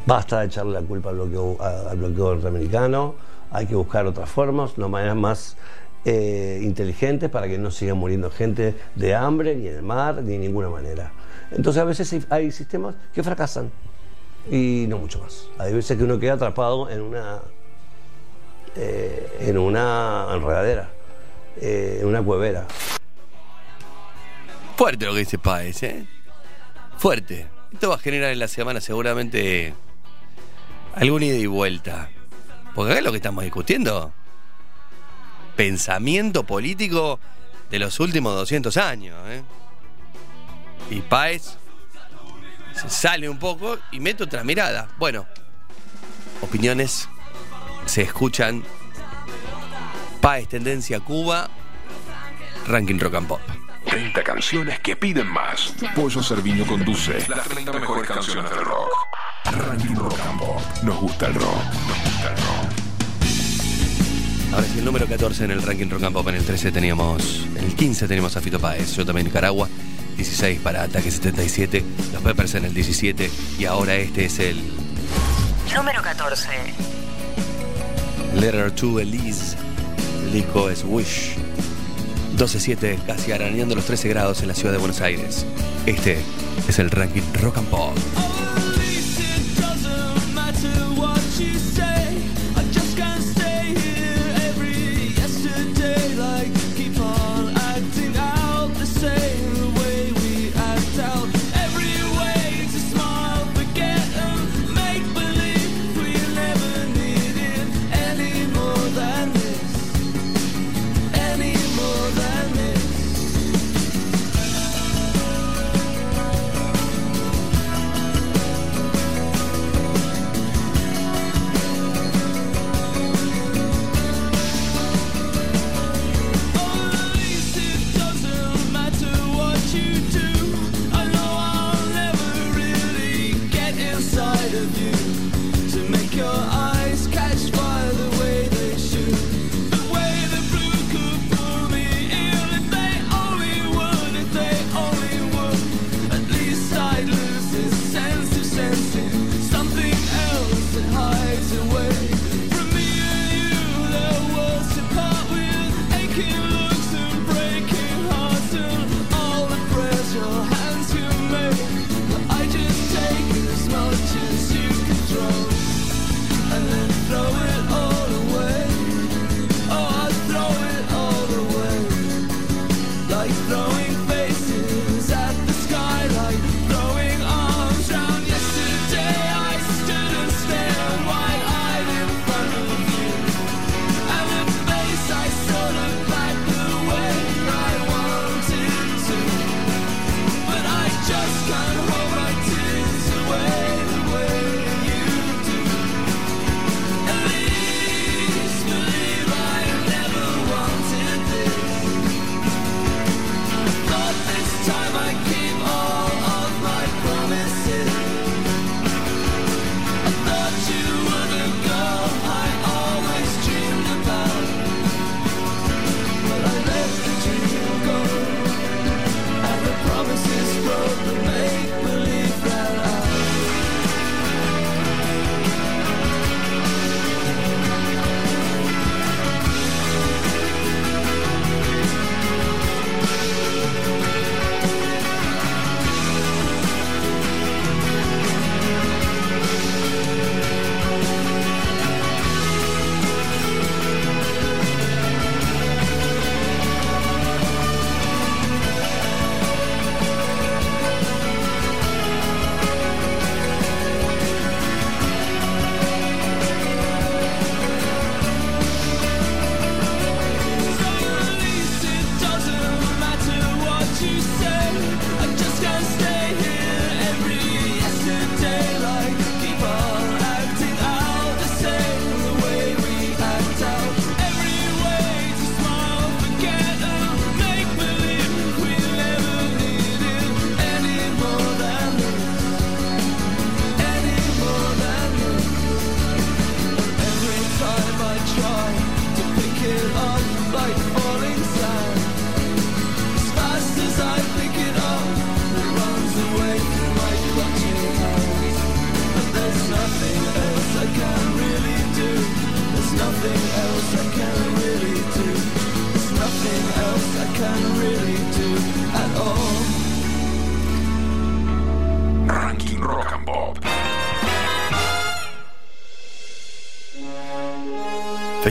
basta de echarle la culpa al bloqueo, al bloqueo norteamericano. Hay que buscar otras formas, no maneras más eh, inteligentes para que no siga muriendo gente de hambre, ni en el mar, ni de ninguna manera. Entonces a veces hay sistemas que fracasan y no mucho más. Hay veces que uno queda atrapado en una eh, en una enredadera, eh, en una cuevera. Fuerte lo que dice Páez, ¿eh? Fuerte. Esto va a generar en la semana seguramente alguna ida y vuelta. Porque acá es lo que estamos discutiendo. Pensamiento político de los últimos 200 años, ¿eh? Y Páez se sale un poco y mete otra mirada. Bueno, opiniones se escuchan. Páez Tendencia Cuba, Ranking Rock and Pop. 30 canciones que piden más. Pollo Cerviño conduce las 30 mejores canciones del rock. Ranking Rock and Pop. Nos gusta el rock. Nos gusta el rock. Ahora sí, el número 14 en el ranking Rock and Pop. En el 13 teníamos. En el 15 teníamos a Fito Páez. Yo también Nicaragua. 16 para Ataque 77. Los Peppers en el 17. Y ahora este es el Número 14. Letter to Elise. Lico es Wish. 12-7, casi arañando los 13 grados en la ciudad de Buenos Aires. Este es el ranking Rock and Pop.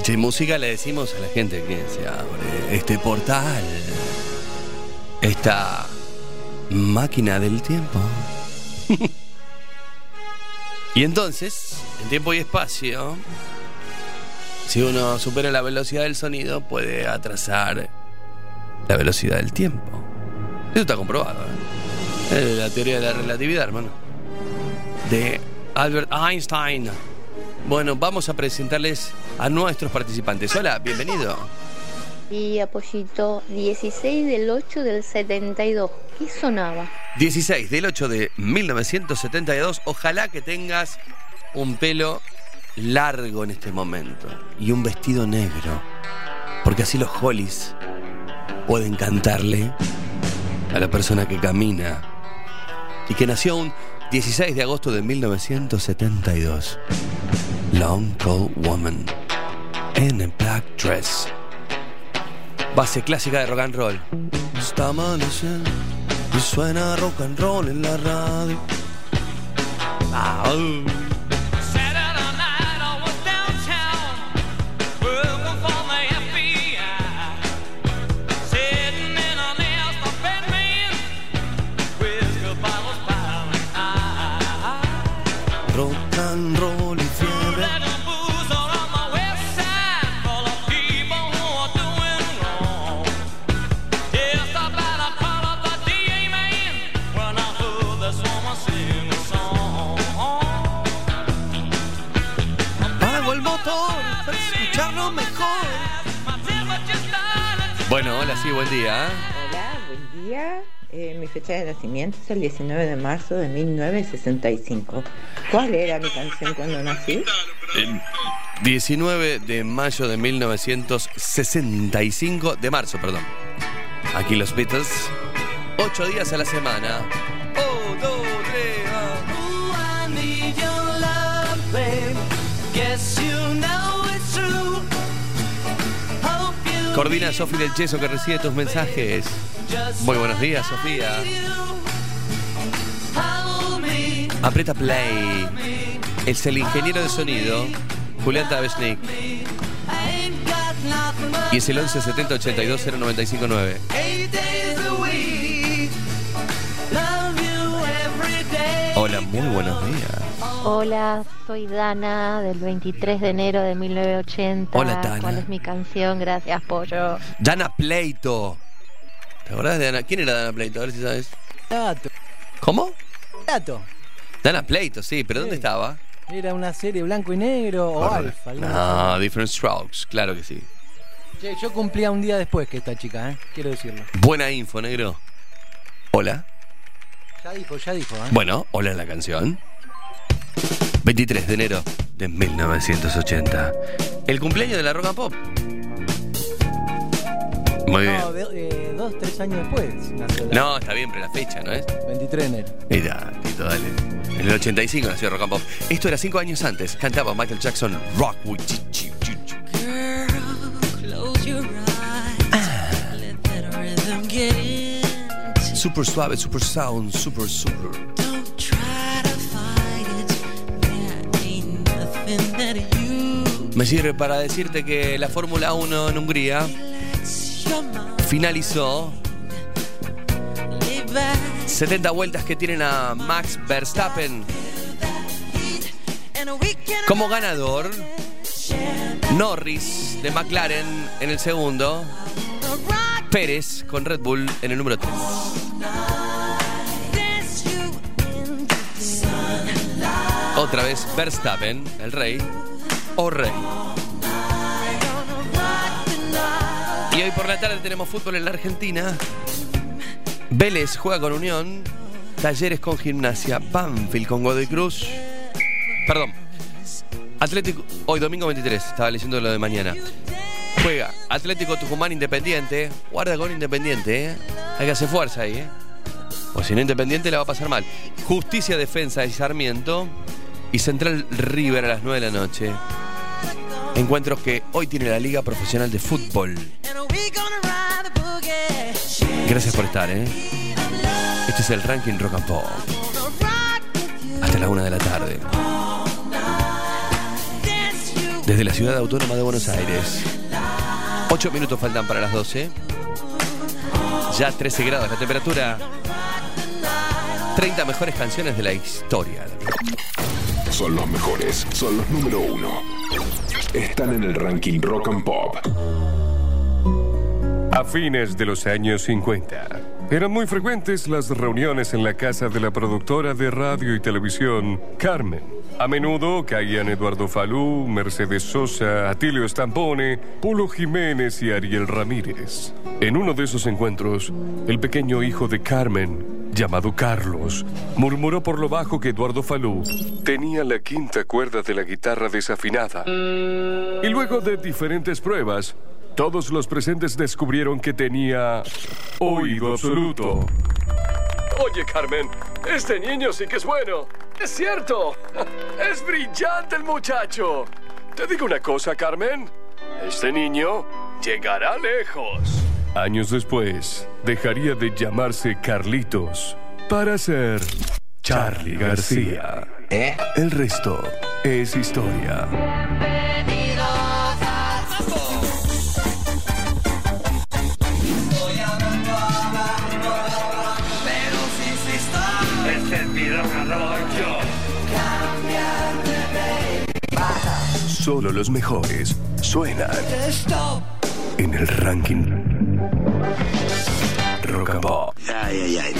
Y música le decimos a la gente que se abre este portal. Esta máquina del tiempo. y entonces, en tiempo y espacio, si uno supera la velocidad del sonido, puede atrasar la velocidad del tiempo. Eso está comprobado. ¿eh? Es la teoría de la relatividad, hermano. De Albert Einstein. Bueno, vamos a presentarles a nuestros participantes. Hola, bienvenido. Y Apoyito, 16 del 8 del 72. ¿Qué sonaba? 16 del 8 de 1972. Ojalá que tengas un pelo largo en este momento y un vestido negro. Porque así los hollies pueden cantarle a la persona que camina y que nació un 16 de agosto de 1972. Long Cold Woman in a Black Dress. Base clásica de rock and roll. Está amaneciendo y suena rock and roll en la radio. Ah, uh. Hola, sí, buen día. ¿eh? Hola, buen día. Eh, mi fecha de nacimiento es el 19 de marzo de 1965. ¿Cuál era mi canción cuando nací? El 19 de mayo de 1965, de marzo, perdón. Aquí los Beatles, ocho días a la semana. Coordina Sofi del Yeso que recibe tus mensajes. Muy buenos días, Sofía. Aprieta play. Es el ingeniero de sonido, Julián Tavesnik. Y es el 11 70 82 0959. eight days a week. Love you every day. Hola, muy buenos días. Hola, soy Dana del 23 de enero de 1980. Hola, Dana. ¿Cuál es mi canción? Gracias, pollo. Dana Pleito. ¿Te acordás de Dana? ¿Quién era Dana Pleito? A ver si sabes. Gato. ¿Cómo? Gato. Dana Pleito, sí, pero ¿dónde estaba? Era una serie blanco y negro o alfa. No, Different Strokes, claro que sí. Che, yo cumplía un día después que esta chica, ¿eh? Quiero decirlo. Buena info, negro. Hola. Ya dijo, ya dijo, ¿eh? Bueno, hola la canción. 23 de enero de 1980. El cumpleaños de la rock and pop. Muy bien. No, de- eh, dos, tres años después. nació la- No, está bien, pero la fecha, ¿no es? 23 de enero. Mira, Tito, dale. En el 85 nació Rock and Pop. Esto era cinco años antes. Cantaba Michael Jackson Rock with Chichi. Close your eyes. Let that rhythm get in. Super suave, super sound, super, super. Me sirve para decirte que la Fórmula 1 en Hungría finalizó lay back 70 vueltas que tienen a Max Verstappen como ganador. Norris de McLaren en el segundo. Pérez con Red Bull en el número 3. Otra vez Verstappen, el rey, o rey. Y hoy por la tarde tenemos fútbol en la Argentina. Vélez juega con Unión. Talleres con Gimnasia. Banfield con Godoy Cruz. Perdón. Atlético. Hoy domingo 23. Estaba leyendo lo de mañana. Juega Atlético Tucumán Independiente. Guarda con Independiente, ¿eh? Hay que hacer fuerza ahí, ¿eh? O si no Independiente la va a pasar mal. Justicia Defensa y Sarmiento. Y Central River a las 9 de la noche. Encuentros que hoy tiene la Liga Profesional de Fútbol. Gracias por estar, ¿eh? Este es el ranking Rock and Pop. Hasta la una de la tarde. Desde la ciudad autónoma de Buenos Aires. Ocho minutos faltan para las 12. Ya 13 grados la temperatura. 30 mejores canciones de la historia. Son los mejores, son los número uno. Están en el ranking Rock and Pop. A fines de los años 50, eran muy frecuentes las reuniones en la casa de la productora de radio y televisión, Carmen. A menudo caían Eduardo Falú, Mercedes Sosa, Atilio Stampone, Polo Jiménez y Ariel Ramírez. En uno de esos encuentros, el pequeño hijo de Carmen, llamado Carlos, murmuró por lo bajo que Eduardo Falú tenía la quinta cuerda de la guitarra desafinada. Y luego de diferentes pruebas, todos los presentes descubrieron que tenía oído absoluto. Oye, Carmen, este niño sí que es bueno. Es cierto. Es brillante el muchacho. Te digo una cosa, Carmen. Este niño llegará lejos. Años después, dejaría de llamarse Carlitos para ser Charlie García. El resto es historia. Solo los mejores suenan Stop. En el ranking Rock and Pop. Ay, ay, ay.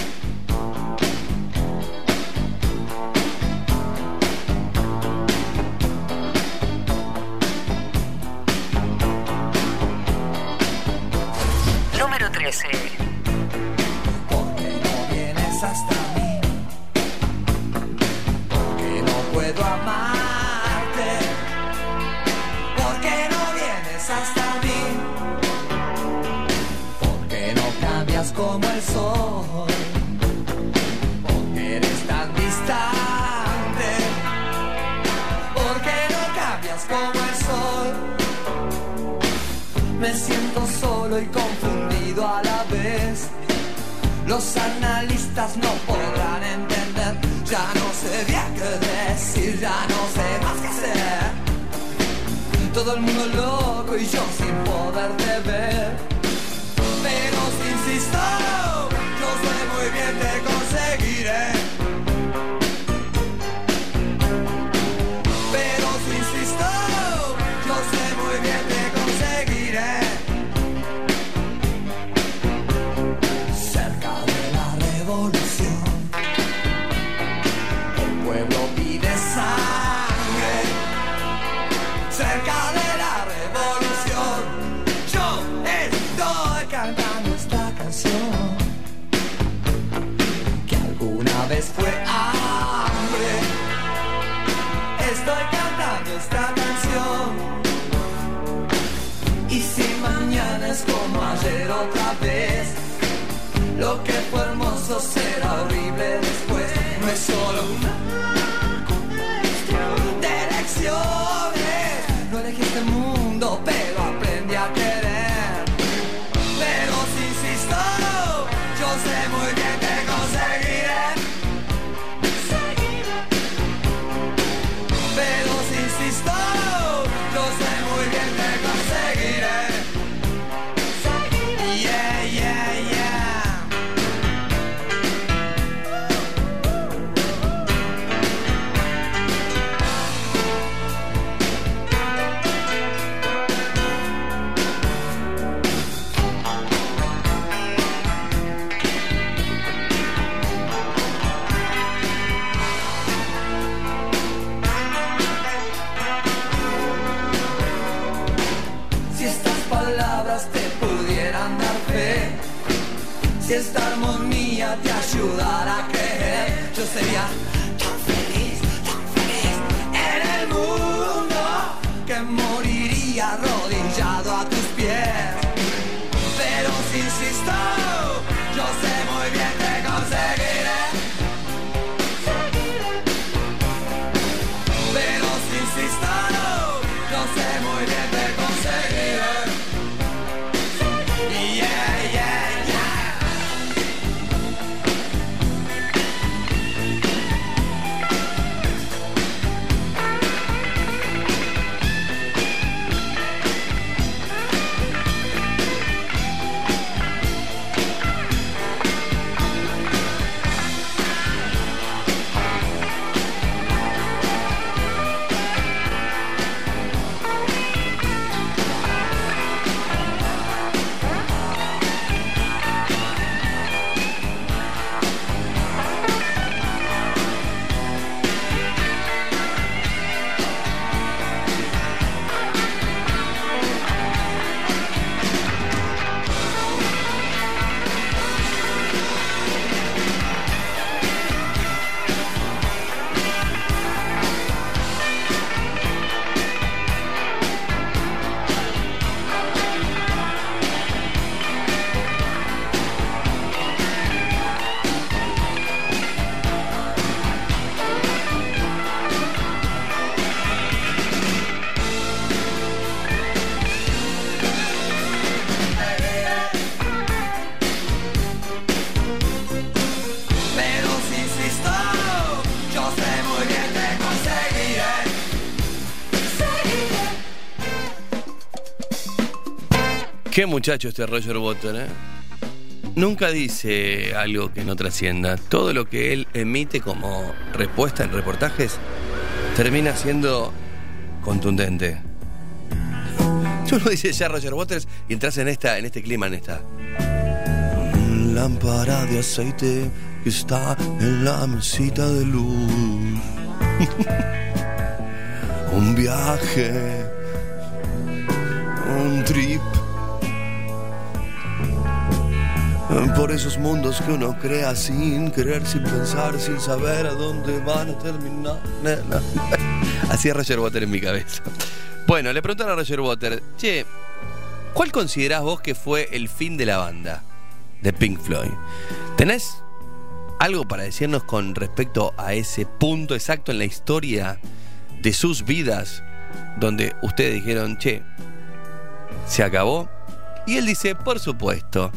Número 13. vienes hasta mí porque no puedo amarte los analistas no podrán entender. Ya no sé bien qué decir, ya no sé más qué hacer. Todo el mundo loco y yo sin poderte ver. Pero si insisto, yo sé muy bien te conseguiré. Solo creer, yo Qué muchacho este Roger Water, ¿eh? Nunca dice algo que no trascienda. Todo lo que él emite como respuesta en reportajes termina siendo contundente. Tú lo dices ya Roger Waters y entras en esta, en este clima, en esta. Lámpara de aceite que está en la mesita de luz. un viaje, un trip. Por esos mundos que uno crea sin querer, sin pensar, sin saber a dónde van a terminar. nena. Así es Roger Water en mi cabeza. Bueno, le preguntaron a Roger Water, che, ¿cuál considerás vos que fue el fin de la banda de Pink Floyd? ¿Tenés algo para decirnos con respecto a ese punto exacto en la historia de sus vidas donde ustedes dijeron, che, se acabó? Y él dice, por supuesto.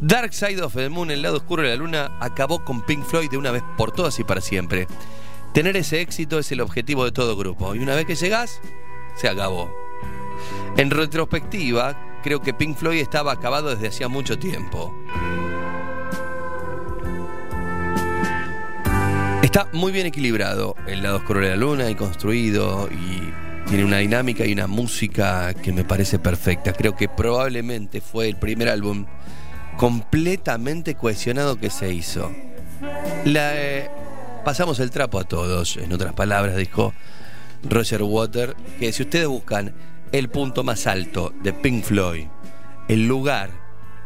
Dark Side of the Moon, el lado oscuro de la luna, acabó con Pink Floyd de una vez por todas y para siempre. Tener ese éxito es el objetivo de todo grupo. Y una vez que llegás, se acabó. En retrospectiva, creo que Pink Floyd estaba acabado desde hacía mucho tiempo. Está muy bien equilibrado el lado oscuro de la luna y construido y tiene una dinámica y una música que me parece perfecta. Creo que probablemente fue el primer álbum completamente cohesionado que se hizo. Eh, pasamos el trapo a todos, en otras palabras, dijo Roger Water, que si ustedes buscan el punto más alto de Pink Floyd, el lugar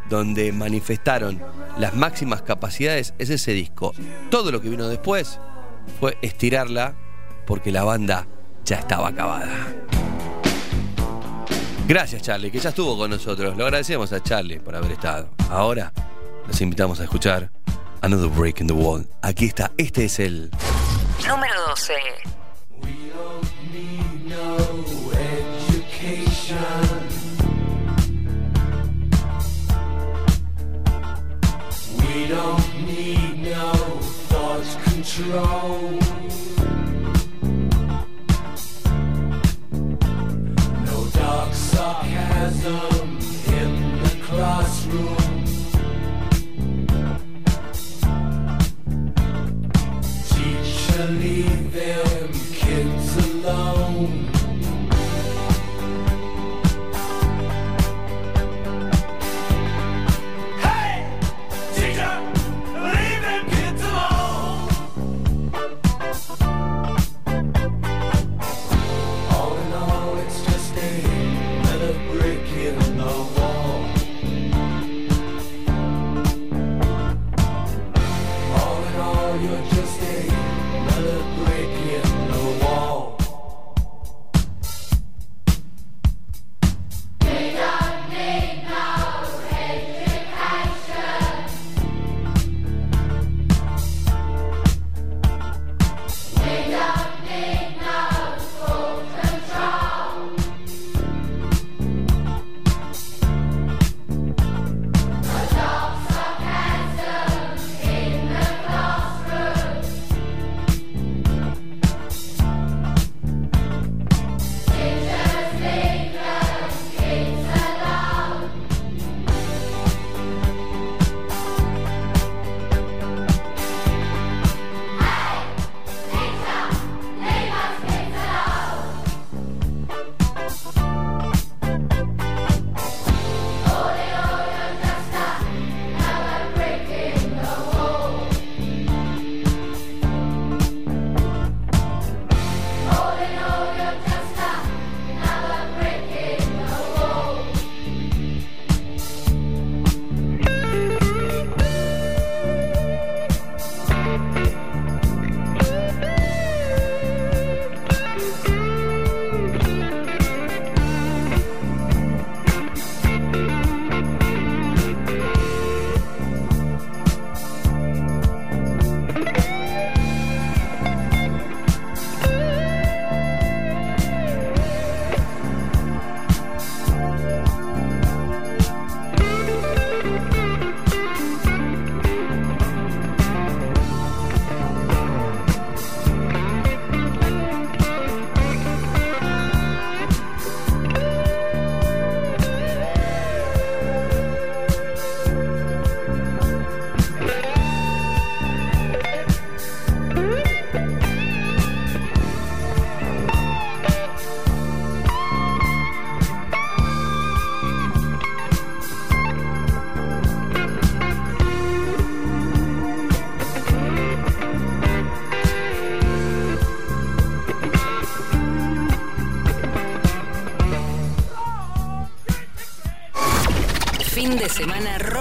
donde manifestaron las máximas capacidades, es ese disco. Todo lo que vino después fue estirarla porque la banda ya estaba acabada. Gracias Charlie, que ya estuvo con nosotros. Lo agradecemos a Charlie por haber estado. Ahora los invitamos a escuchar Another Break in the Wall. Aquí está, este es el... Número 12. We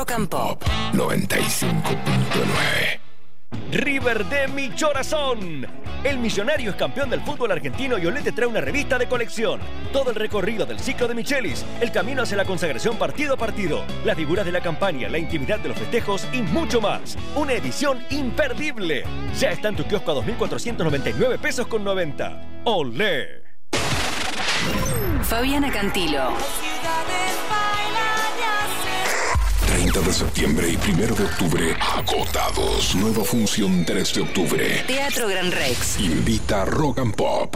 Rock and Pop. 95.9. River de mi corazón. El millonario es campeón del fútbol argentino y Olé te trae una revista de colección. Todo el recorrido del ciclo de Michelis, el camino hacia la consagración partido a partido, las figuras de la campaña, la intimidad de los festejos y mucho más. Una edición imperdible. Ya está en tu kiosco a 2.499 pesos con 90. ¡Olé! Fabiana Cantilo. De septiembre y 1 de octubre agotados. Nueva función 3 de octubre. Teatro Gran Rex. Invita Rock and Pop.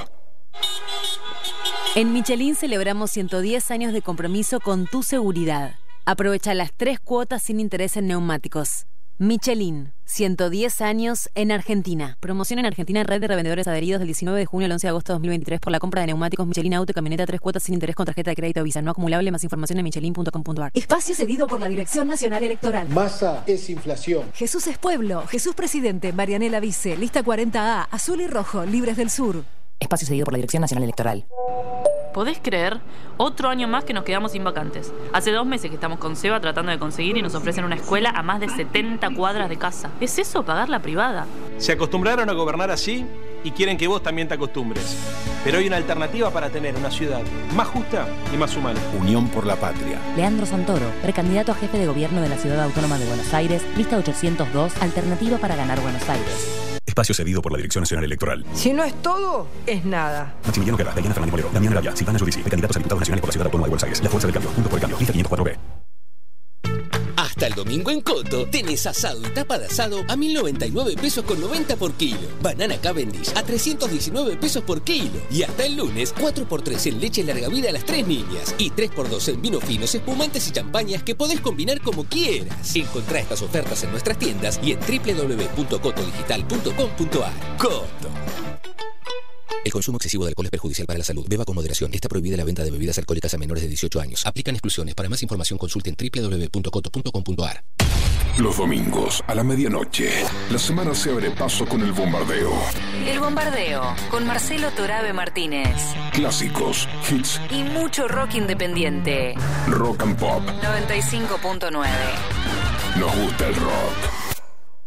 En Michelin celebramos 110 años de compromiso con tu seguridad. Aprovecha las tres cuotas sin interés en neumáticos. Michelin, 110 años en Argentina. Promoción en Argentina, red de revendedores adheridos del 19 de junio al 11 de agosto de 2023 por la compra de neumáticos Michelin Auto y camioneta tres cuotas sin interés con tarjeta de crédito Visa. No acumulable, más información en michelin.com.ar. Espacio cedido por la Dirección Nacional Electoral. Masa es inflación. Jesús es pueblo, Jesús presidente, Marianela Vice, lista 40A, azul y rojo, libres del sur. Espacio cedido por la Dirección Nacional Electoral. ¿Podés creer? Otro año más que nos quedamos sin vacantes. Hace dos meses que estamos con Seba tratando de conseguir y nos ofrecen una escuela a más de 70 cuadras de casa. ¿Es eso pagar la privada? Se acostumbraron a gobernar así y quieren que vos también te acostumbres. Pero hay una alternativa para tener una ciudad más justa y más humana. Unión por la Patria. Leandro Santoro, precandidato a jefe de gobierno de la Ciudad Autónoma de Buenos Aires, lista 802, alternativa para ganar Buenos Aires. Espacio cedido por la Dirección Nacional Electoral. Si no es todo, es nada. Maximiliano Guerra, Diana Fernández Molero, Damián Arabia, Silvana Judici, candidatos a diputados nacionales por la Ciudad Autónoma de Buenos Aires. La Fuerza del Cambio, Juntos por el Cambio, lista 504B. Hasta el domingo en Coto tenés asado y tapa de asado a 1099 pesos con 90 por kilo. Banana Cavendish a 319 pesos por kilo. Y hasta el lunes, 4x3 en leche larga vida a las tres niñas. Y 3x2 en vinos finos, espumantes y champañas que podés combinar como quieras. Encontrá estas ofertas en nuestras tiendas y en www.cotodigital.com.ar. Coto. El consumo excesivo de alcohol es perjudicial para la salud. Beba con moderación. Está prohibida la venta de bebidas alcohólicas a menores de 18 años. Aplican exclusiones. Para más información consulten www.coto.com.ar. Los domingos a la medianoche, la semana se abre paso con el bombardeo. El bombardeo con Marcelo Torabe Martínez. Clásicos, hits, Y mucho rock independiente. rock and pop. 95.9. Nos gusta el rock.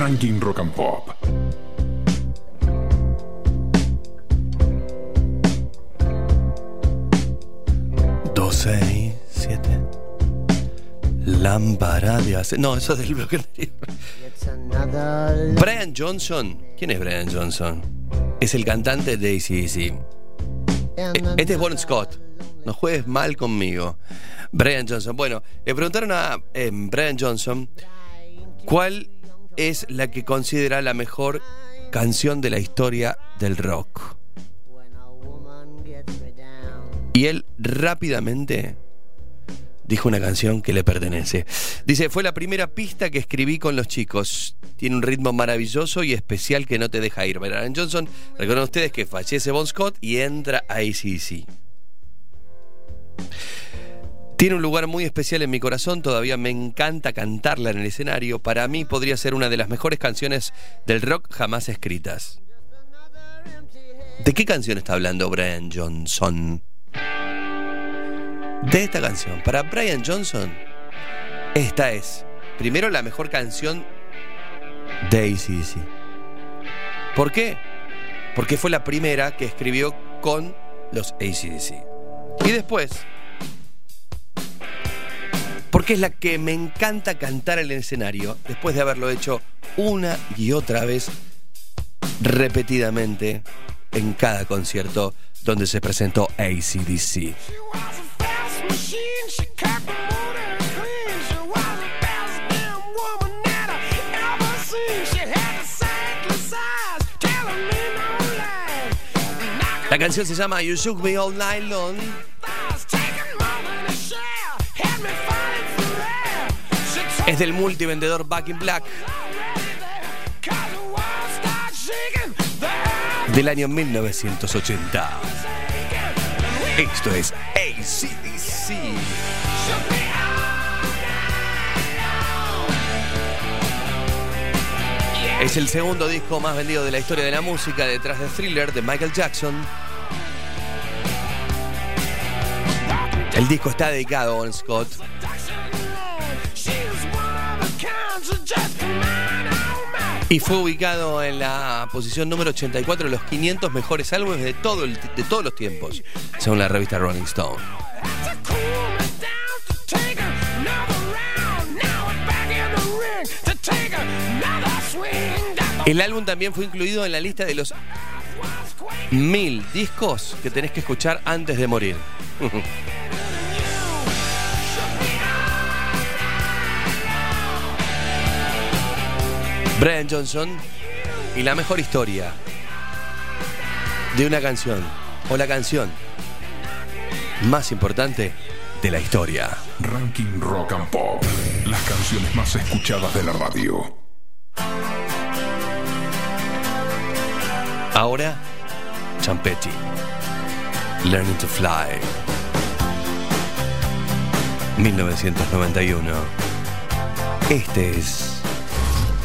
Ranking Rock and Pop. Doce siete. Lámpara de aceite. No, eso es del bloque. Brian Johnson. ¿Quién es Brian Johnson? Es el cantante de ACDC. Este es Bon Scott. No juegues mal conmigo. Brian Johnson. Bueno, le preguntaron a eh, Brian Johnson cuál es la que considera la mejor canción de la historia del rock. Y él rápidamente dijo una canción que le pertenece. Dice, fue la primera pista que escribí con los chicos. Tiene un ritmo maravilloso y especial que no te deja ir. Brian Johnson, recuerden ustedes que fallece Bon Scott y entra a ACC. Tiene un lugar muy especial en mi corazón, todavía me encanta cantarla en el escenario. Para mí podría ser una de las mejores canciones del rock jamás escritas. ¿De qué canción está hablando Brian Johnson? De esta canción. Para Brian Johnson, esta es, primero, la mejor canción de ACDC. ¿Por qué? Porque fue la primera que escribió con los ACDC. Y después, porque es la que me encanta cantar el escenario, después de haberlo hecho una y otra vez, repetidamente, en cada concierto donde se presentó ACDC. La canción se llama You Shook Me All Night Long. Es del multivendedor Back in Black. Del año 1980. Esto es ACDC. Es el segundo disco más vendido de la historia de la música detrás de Thriller de Michael Jackson. El disco está dedicado a Bon Scott. Y fue ubicado en la posición número 84 de los 500 mejores álbumes de, todo el- de todos los tiempos, según la revista Rolling Stone. El álbum también fue incluido en la lista de los mil discos que tenés que escuchar antes de morir. Brian Johnson y la mejor historia de una canción o la canción más importante de la historia. Ranking Rock and Pop. Las canciones más escuchadas de la radio. Ahora, Champetti. Learning to Fly. 1991. Este es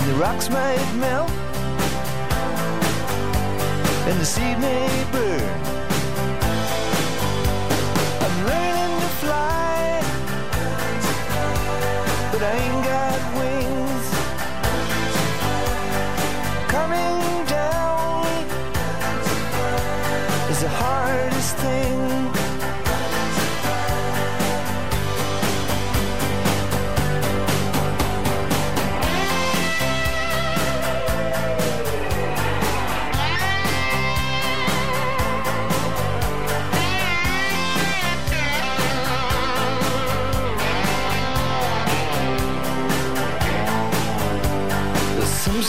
and the rocks might melt, and the seed may burn.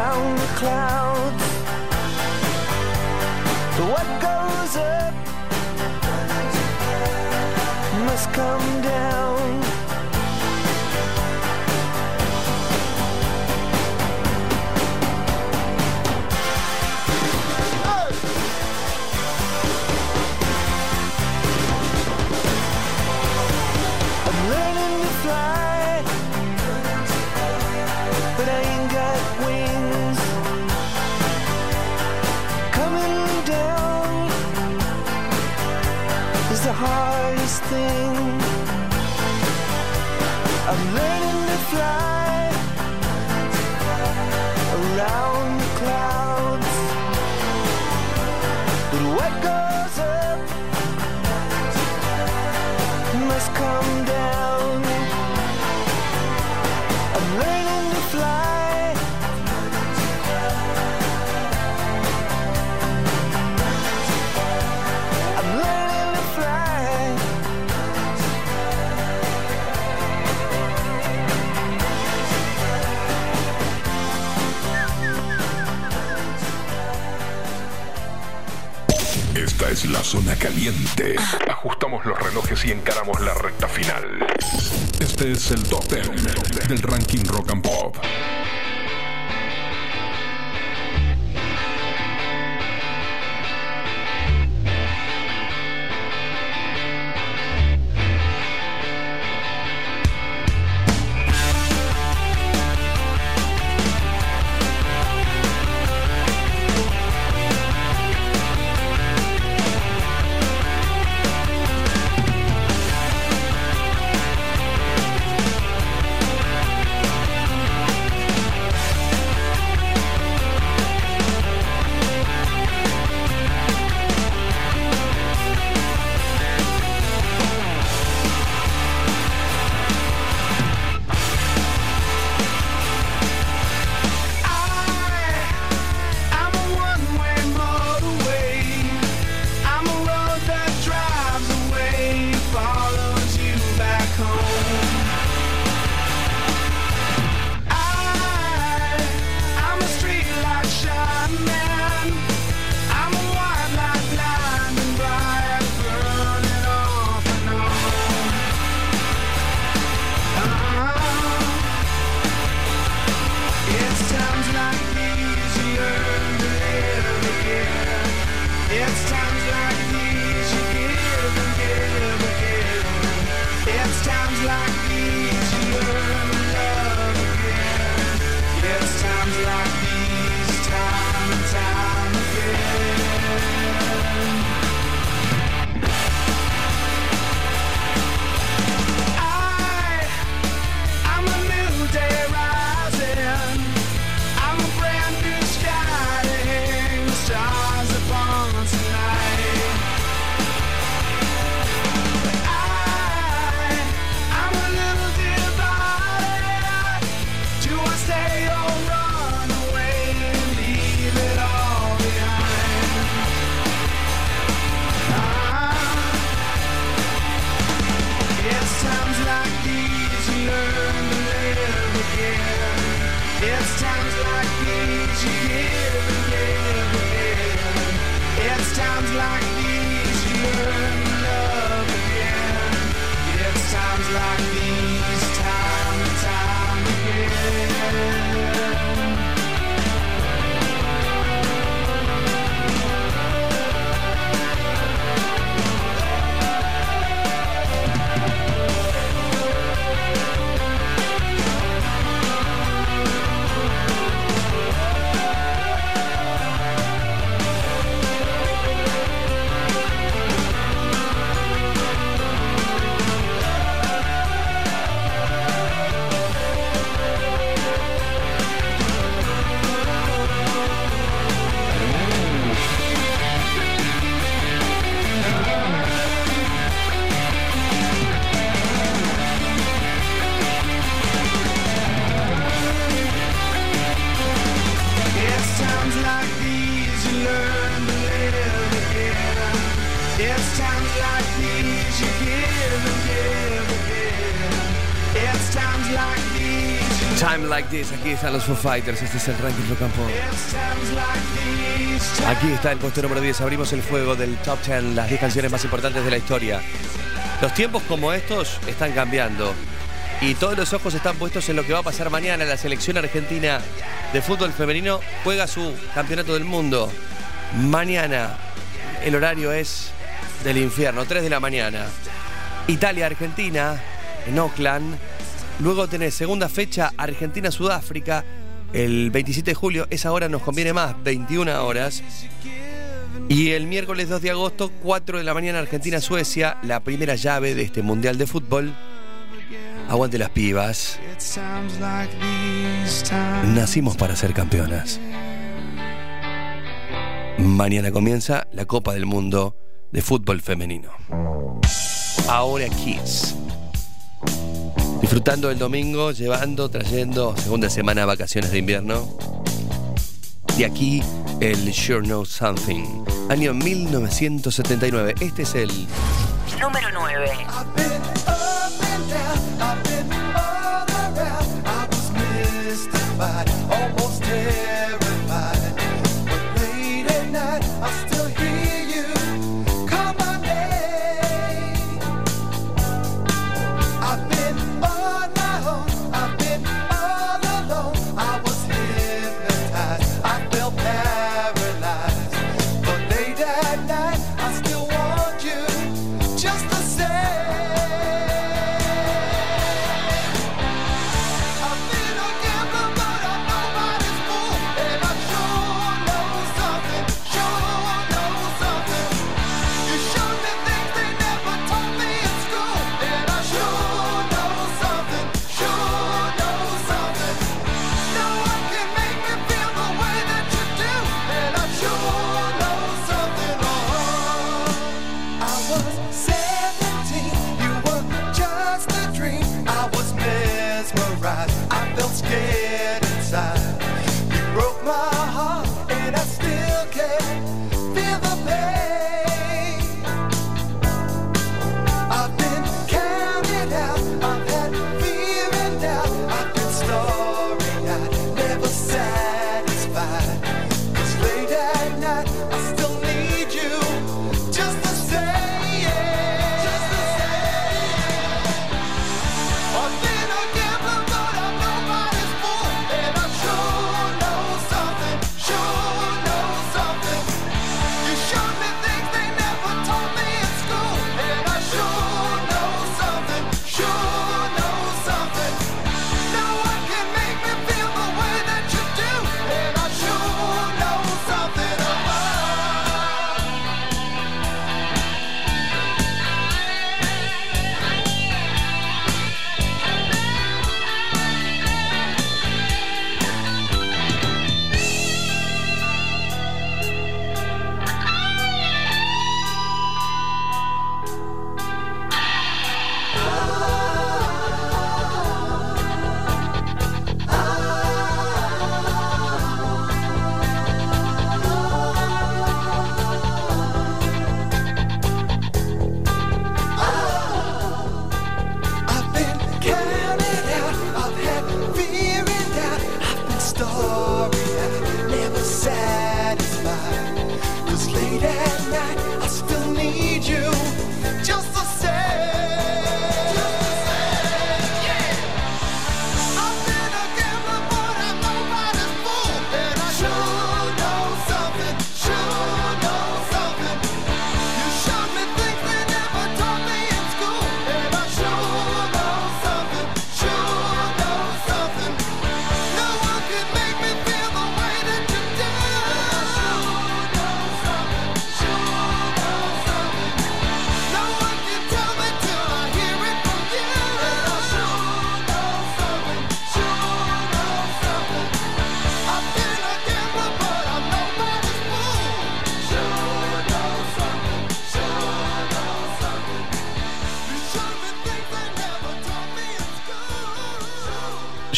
Around the clouds. What goes up must come down. Zona caliente. Ajustamos los relojes y encaramos la recta final. Este es el top 10 del ranking Rock and Pop. Están los Foo Fighters, este es el ranking Rock these. Aquí está el puesto número 10, abrimos el fuego del top 10, las 10 canciones más importantes de la historia. Los tiempos como estos están cambiando y todos los ojos están puestos en lo que va a pasar mañana. La selección argentina de fútbol femenino juega su campeonato del mundo. Mañana el horario es del infierno, 3 de la mañana. Italia-Argentina en Oakland. Luego tenés segunda fecha Argentina-Sudáfrica el 27 de julio. Esa hora nos conviene más, 21 horas. Y el miércoles 2 de agosto, 4 de la mañana, Argentina-Suecia, la primera llave de este Mundial de Fútbol. Aguante las pibas. Nacimos para ser campeonas. Mañana comienza la Copa del Mundo de Fútbol Femenino. Ahora Kids. Disfrutando el domingo, llevando, trayendo segunda semana de vacaciones de invierno. Y aquí el Sure Know Something. Año 1979. Este es el Número 9.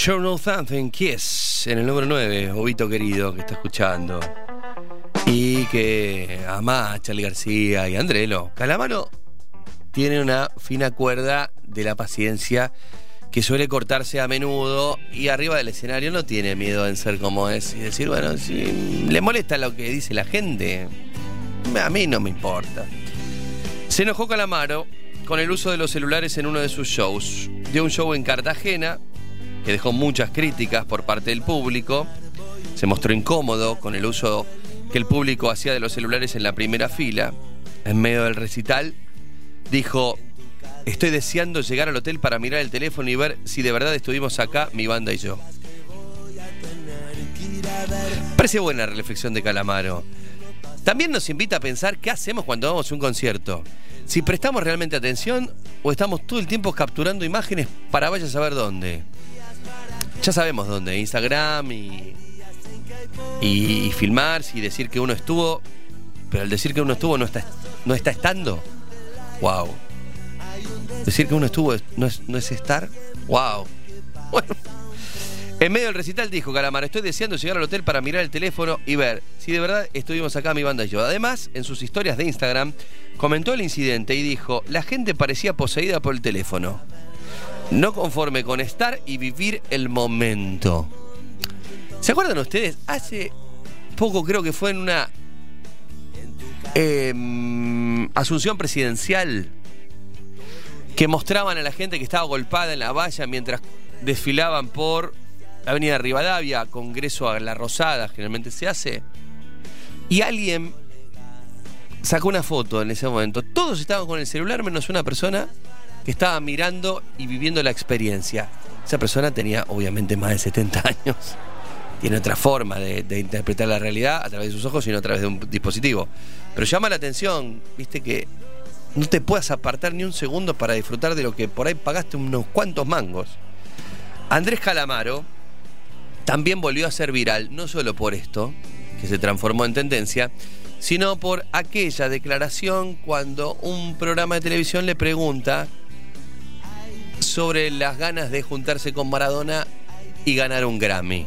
Know Something, Kiss, en el número 9, Obito querido, que está escuchando. Y que ama a Charlie García y Andrelo. Calamaro tiene una fina cuerda de la paciencia que suele cortarse a menudo y arriba del escenario no tiene miedo en ser como es y decir, bueno, si le molesta lo que dice la gente, a mí no me importa. Se enojó Calamaro con el uso de los celulares en uno de sus shows. Dio un show en Cartagena que dejó muchas críticas por parte del público. Se mostró incómodo con el uso que el público hacía de los celulares en la primera fila. En medio del recital dijo, estoy deseando llegar al hotel para mirar el teléfono y ver si de verdad estuvimos acá, mi banda y yo. Parece buena la reflexión de Calamaro. También nos invita a pensar qué hacemos cuando vamos a un concierto. Si prestamos realmente atención o estamos todo el tiempo capturando imágenes para vaya a saber dónde. Ya sabemos dónde, Instagram y, y, y filmar y decir que uno estuvo, pero al decir que uno estuvo no está, no está estando. Wow. Decir que uno estuvo es- no es, no es estar. Wow. Bueno. En medio del recital dijo Calamaro, estoy deseando llegar al hotel para mirar el teléfono y ver si de verdad estuvimos acá mi banda y yo. Además, en sus historias de Instagram, comentó el incidente y dijo, la gente parecía poseída por el teléfono. No conforme con estar y vivir el momento. ¿Se acuerdan ustedes? Hace poco creo que fue en una em, asunción presidencial que mostraban a la gente que estaba golpada en la valla mientras desfilaban por la avenida Rivadavia, Congreso a la Rosada, generalmente se hace. Y alguien sacó una foto en ese momento. Todos estaban con el celular menos una persona que estaba mirando y viviendo la experiencia. Esa persona tenía obviamente más de 70 años. Tiene otra forma de, interpretar la realidad a través de sus ojos y no a través de un dispositivo. Pero llama la atención, viste, que no te puedas apartar ni un segundo para disfrutar de lo que por ahí pagaste unos cuantos mangos. Andrés Calamaro también volvió a ser viral, no solo por esto, que se transformó en tendencia, sino por aquella declaración cuando un programa de televisión le pregunta sobre las ganas de juntarse con Maradona y ganar un Grammy.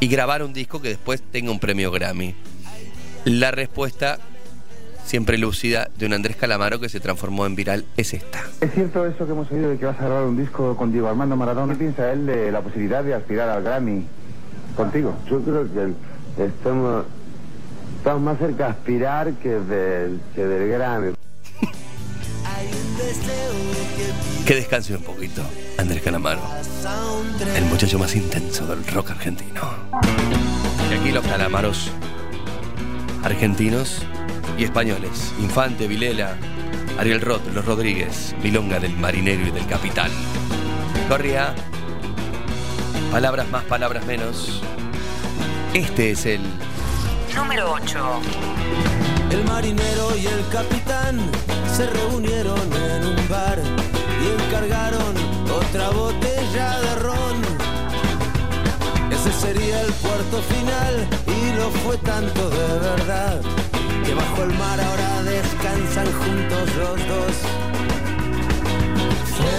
Y grabar un disco que después tenga un premio Grammy. La respuesta, siempre lúcida, de un Andrés Calamaro que se transformó en viral es esta. ¿Es cierto eso que hemos oído de que vas a grabar un disco con Diego Armando Maradona? ¿Qué piensa él de la posibilidad de aspirar al Grammy contigo? Yo creo que estamos, estamos más cerca de aspirar que del, que del Grammy. Que descanse un poquito, Andrés Calamaro. El muchacho más intenso del rock argentino. Y aquí los calamaros argentinos y españoles. Infante, Vilela, Ariel Roth, Los Rodríguez, Milonga del Marinero y del Capitán. Corría. Palabras más, palabras menos. Este es el Número 8. El marinero y el capitán se reunieron en un bar y encargaron otra botella de ron. Ese sería el puerto final y lo fue tanto de verdad que bajo el mar ahora descansan juntos los dos. Fue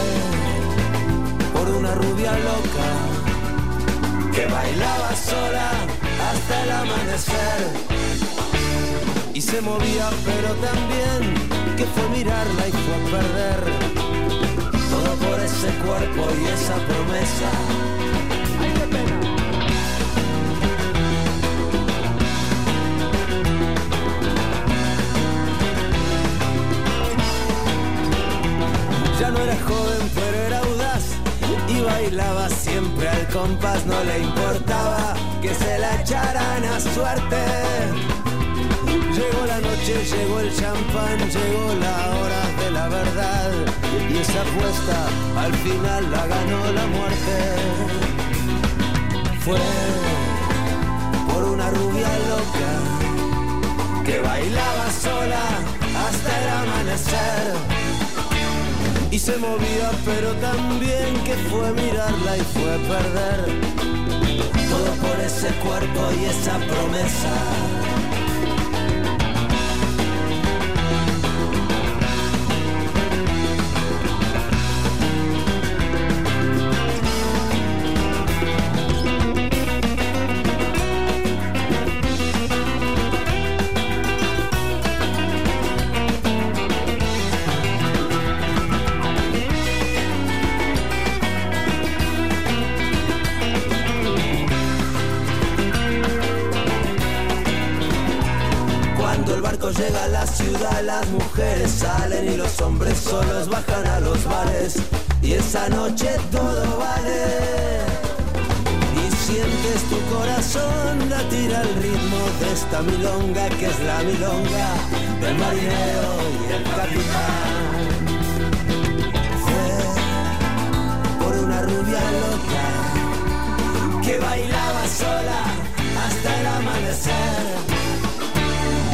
por una rubia loca que bailaba sola hasta el amanecer y se movía pero también que fue mirarla y fue perder todo por ese cuerpo y esa promesa. ¡Ay, qué pena! Ya no era joven pero era audaz y bailaba siempre al compás, no le importaba que se la echaran a suerte. Llegó el champán, llegó la hora de la verdad. Y esa apuesta al final la ganó la muerte. Fue por una rubia loca que bailaba sola hasta el amanecer. Y se movía, pero también que fue mirarla y fue perder. Todo por ese cuerpo y esa promesa. Las mujeres salen y los hombres solos bajan a los bares. Y esa noche todo vale. Y sientes tu corazón latir al ritmo de esta milonga que es la milonga del marinero y el capitán. Fue por una rubia loca que bailaba sola hasta el amanecer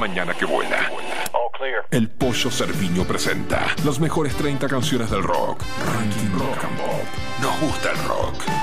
Mañana que vuela. El Pollo Cerviño presenta las mejores 30 canciones del rock. Ranking Rock and Pop. Nos gusta el rock.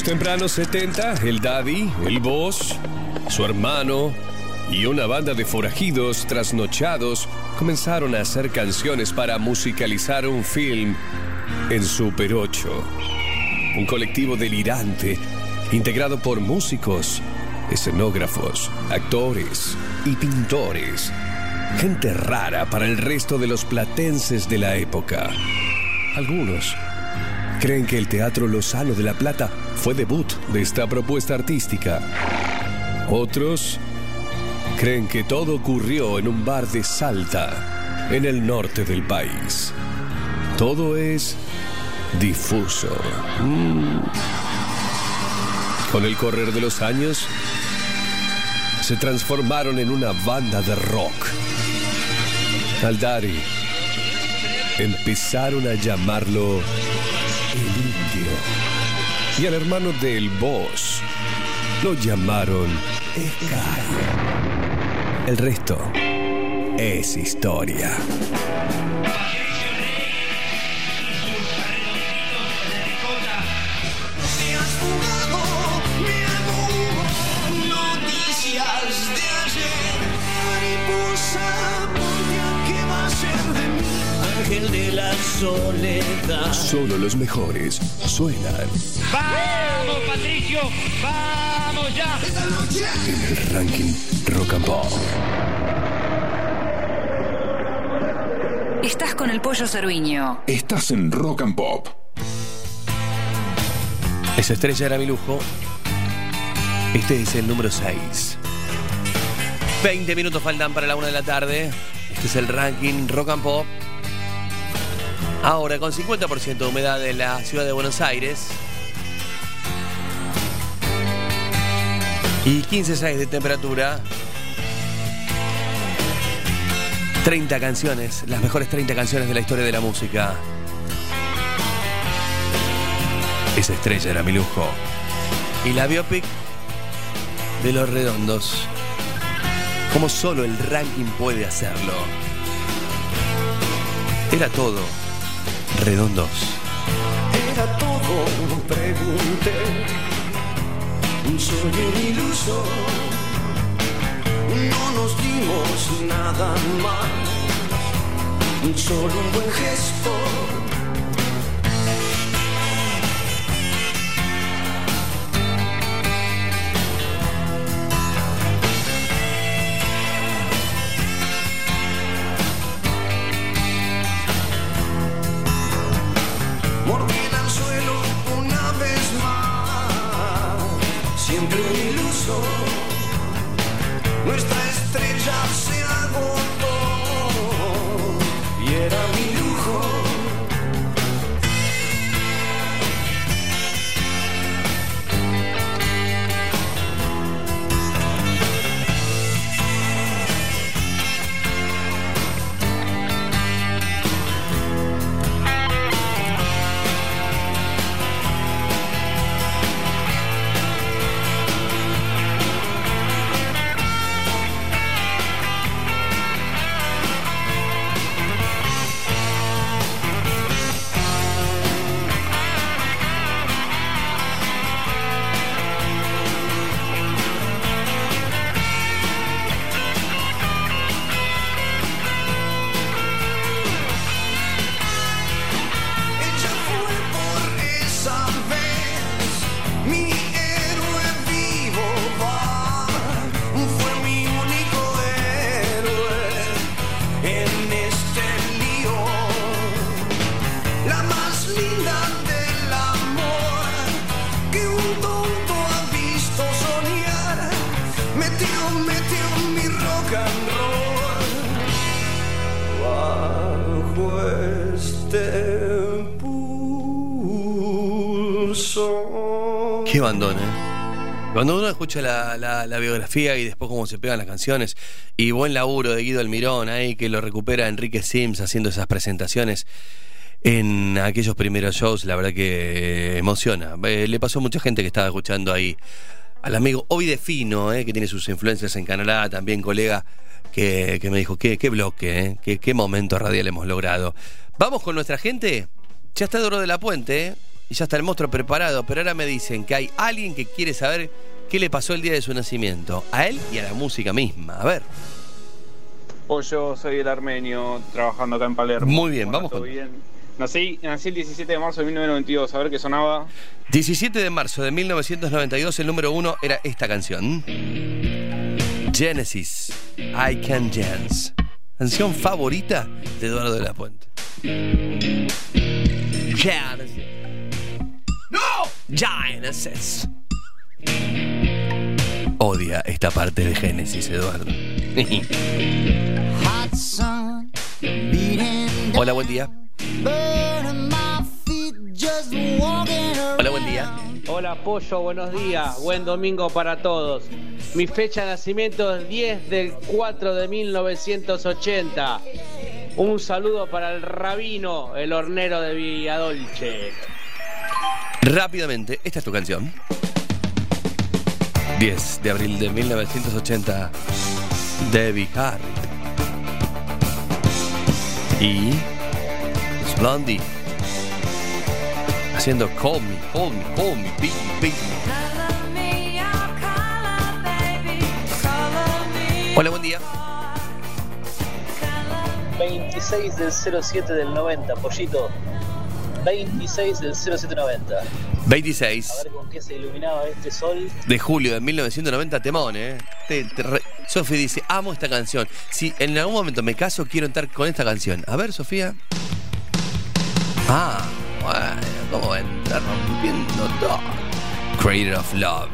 Los tempranos 70, el Daddy, el Boss, su hermano y una banda de forajidos trasnochados comenzaron a hacer canciones para musicalizar un film en Super 8. Un colectivo delirante, integrado por músicos, escenógrafos, actores y pintores. Gente rara para el resto de los platenses de la época. Algunos creen que el Teatro Lozano de La Plata fue debut de esta propuesta artística. Otros creen que todo ocurrió en un bar de Salta, en el norte del país. Todo es difuso. Mm. Con el correr de los años, se transformaron en una banda de rock. Al Dari empezaron a llamarlo el indio. Y al hermano del boss lo llamaron Sky. El resto es historia. De la soledad. Solo los mejores suenan ¡Vamos, Patricio! ¡Vamos ya! ¡Esta noche! en el ranking Rock and Pop. Estás con el pollo cerviño. Estás en Rock and Pop. Esa estrella era mi lujo. Este es el número 6. 20 minutos faltan para la 1 de la tarde. Este es el ranking Rock and Pop. Ahora con 50% de humedad en la ciudad de Buenos Aires. Y 15.6 de temperatura. 30 canciones, las mejores 30 canciones de la historia de la música. Esa estrella era mi lujo. Y la biopic de los redondos. Como solo el ranking puede hacerlo. Era todo. Redondos. Era todo, pregunté. Soy un iluso. No nos dimos nada mal. Solo un buen gesto. Iluso. Nuestra estrella se la, biografía y después cómo se pegan las canciones, y buen laburo de Guido Almirón ahí que lo recupera Enrique Sims haciendo esas presentaciones en aquellos primeros shows, la verdad que eh, emociona. Eh, le pasó mucha gente que estaba escuchando ahí al amigo Hoy de Fino, eh, que tiene sus influencias en Canadá, también colega, que, que me dijo, qué, bloque, eh, qué, qué momento radial hemos logrado. Vamos con nuestra gente. Ya está Doro de la Puente, y ya está el monstruo preparado, pero ahora me dicen que hay alguien que quiere saber qué le pasó el día de su nacimiento, a él y a la música misma. A ver. Pollo, soy el armenio, trabajando acá en Palermo. Muy bien, vamos ¿todo con- bien? Nací, nací el 17 de marzo de 1992, a ver qué sonaba. 17 de marzo de 1992, el número uno era esta canción. Genesis, I Can Dance. Canción favorita de Eduardo de la Puente. Genesis. ¡No! Genesis. Odia esta parte de Génesis, Eduardo. Hola, buen día. Hola, buen día. Hola Pollo, buenos días, buen domingo para todos. Mi fecha de nacimiento es 10 del 4 de 1980. Un saludo para el rabino, el hornero de Villadolce. Rápidamente, esta es tu canción. 10 de abril de 1980, Debbie Harry. Y es Blondie haciendo Call Me, Call Me, Call Me, Baby, Baby. Hola, buen día. 26 del 07 del 90, pollito. 26 del 0790. 26 A ver con qué se iluminaba este sol. de julio de 1990, temón, ¿eh? Te- te re- Sofi dice, amo esta canción. Si en algún momento me caso, quiero entrar con esta canción. A ver, Sofía. Ah, bueno, ¿cómo va a entrar rompiendo todo? Creator of Love.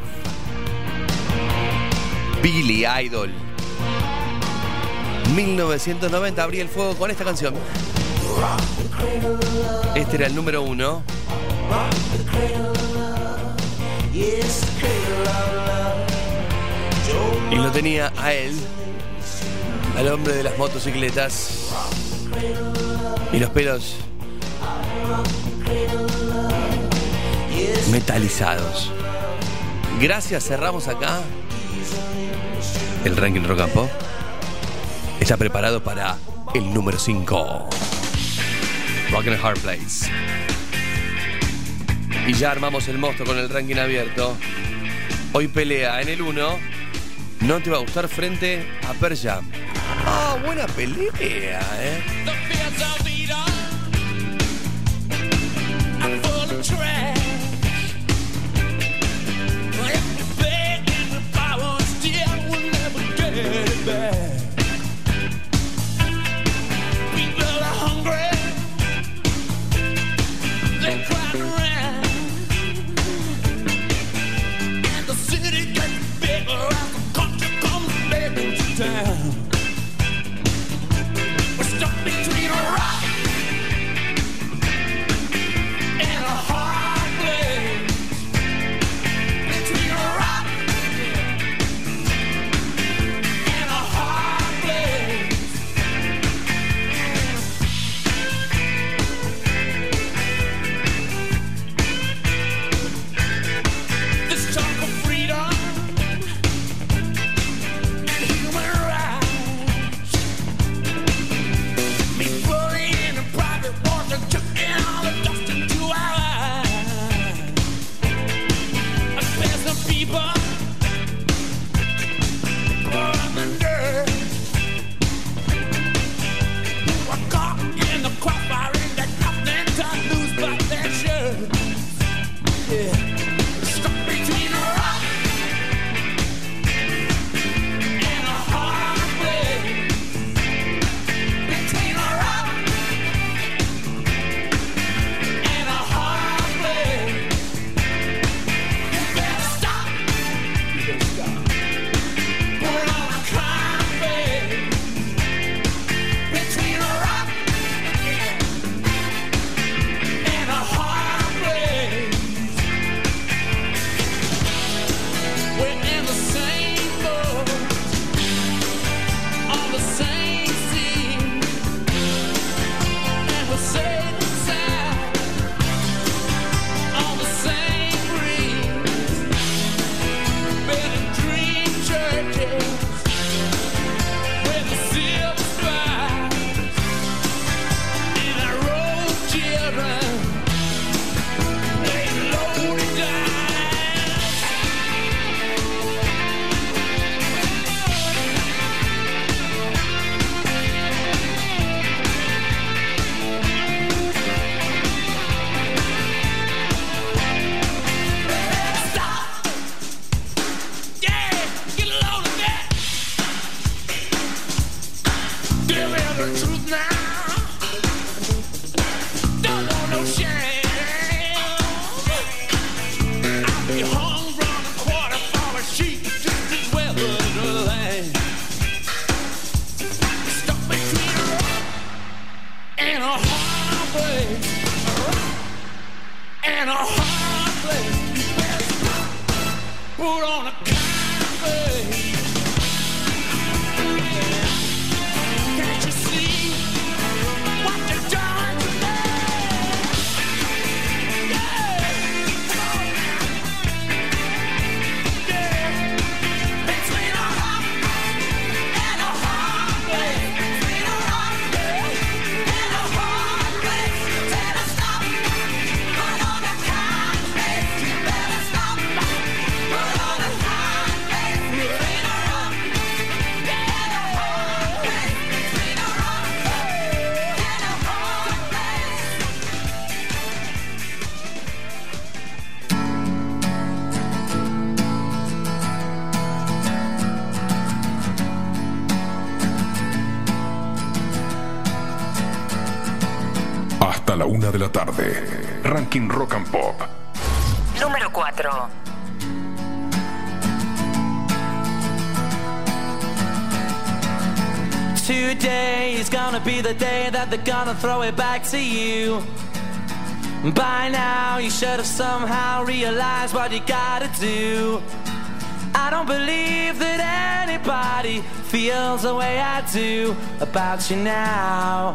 Billy Idol. 1990 abría el fuego con esta canción. Este era el número uno. Y lo tenía a él, al hombre de las motocicletas y los pelos metalizados. Gracias, cerramos acá. El ranking rock and está preparado para el número 5. Rock and Hard Place. Y ya armamos el monstruo con el ranking abierto. Hoy pelea en el 1. No te va a gustar frente a Pearl Jam. Ah, buena pelea, eh. around. Ranking Rock and Pop. Número 4. Today is gonna be the day that they're gonna throw it back to you. By now, you should have somehow realized what you gotta do. I don't believe that anybody feels the way I do about you now.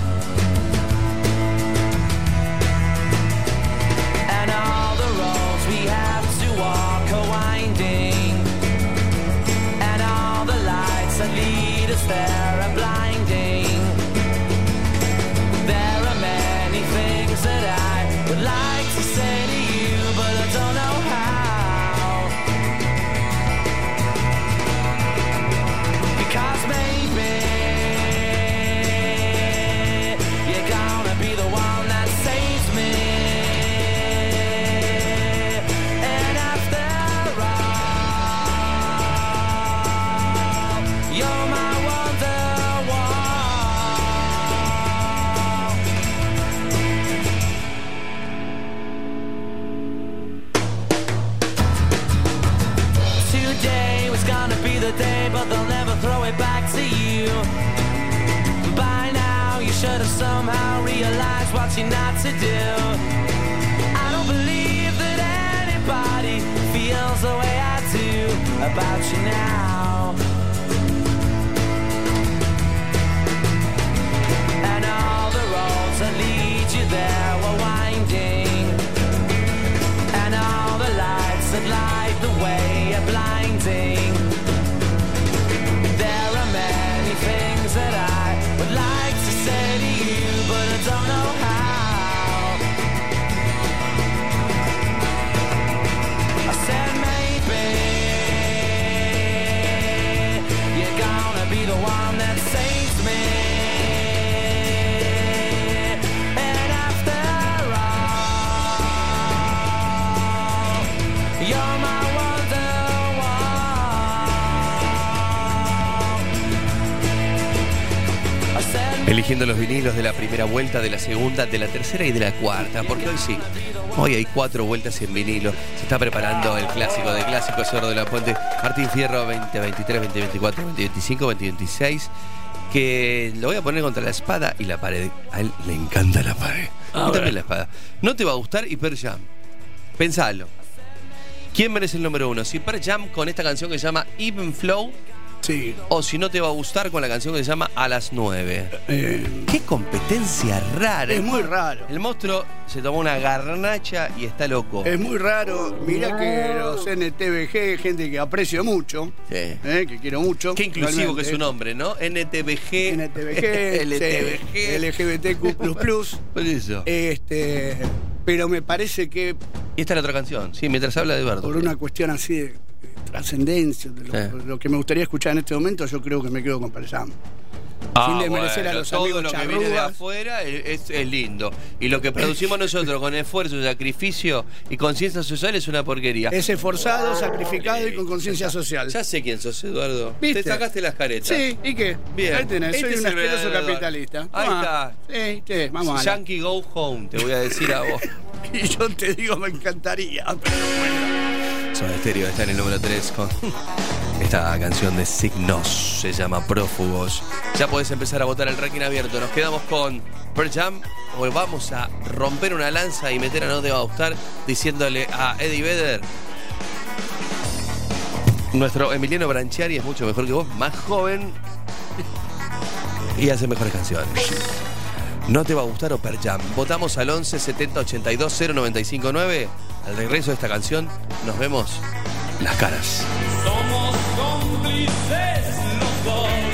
What you're not to do. I don't believe that anybody feels the way I do about you now. And all the roads that lead you there were winding. And all the lights that light the way are blinding. Eligiendo los vinilos de la primera vuelta, de la segunda, de la tercera y de la cuarta, porque hoy sí, hoy hay cuatro vueltas en vinilo. Se está preparando el clásico de clásicos, Cerro de la Puente, Martín Fierro 2023, 2024, 2025, 2026, que lo voy a poner contra la espada y la pared. A él le encanta la pared. A mí también la espada. No te va a gustar y Pearl Jam. Pensalo. ¿Quién merece el número uno? Si Pearl Jam con esta canción que se llama Even Flow. Sí. O si no te va a gustar con la canción que se llama A las 9. Eh, Qué competencia rara. Es muy raro. El monstruo se tomó una garnacha y está loco. Es muy raro. Mira que los NTBG, gente que aprecio mucho, eh, que quiero mucho. Qué inclusivo realmente. que es su nombre, ¿no? NTBG. NTBG, LTBG. sí, LGBTQ. Por eso. Este, pero me parece que Y esta es la otra canción, sí, mientras habla de Eduardo. por una cuestión así de trascendencia, de lo, que me gustaría escuchar en este momento, yo creo que me quedo con Pearl Jam. Ah, Sin desmerecer a bueno, los todo amigos lo que viene de afuera es, es lindo. Y lo que producimos nosotros con esfuerzo, sacrificio y conciencia social es una porquería. Es esforzado, sacrificado y con conciencia social. Ya sé quién sos, Eduardo. ¿Viste? Te sacaste las caretas. Sí, ¿y qué? Bien. Ahí tenés, Este soy es un asqueroso capitalista. Ahí Tomá. Sí, sí, vamos a Yankee Go Home, te voy a decir a vos. Y yo te digo, me encantaría. pero bueno. Soda Stereo está en el número 3 con esta canción de Signos, se llama Prófugos. Ya podés empezar a votar el ranking abierto. Nos quedamos con Pearl Jam o vamos a romper una lanza y meter a No Te Va a Gustar diciéndole a Eddie Vedder. Nuestro Emiliano Branchiari es mucho mejor que vos, más joven y hace mejores canciones. No te va a gustar o Jam. Votamos al 11 70 82 095 9. Al regreso de esta canción, nos vemos las caras. Somos cómplices los dos.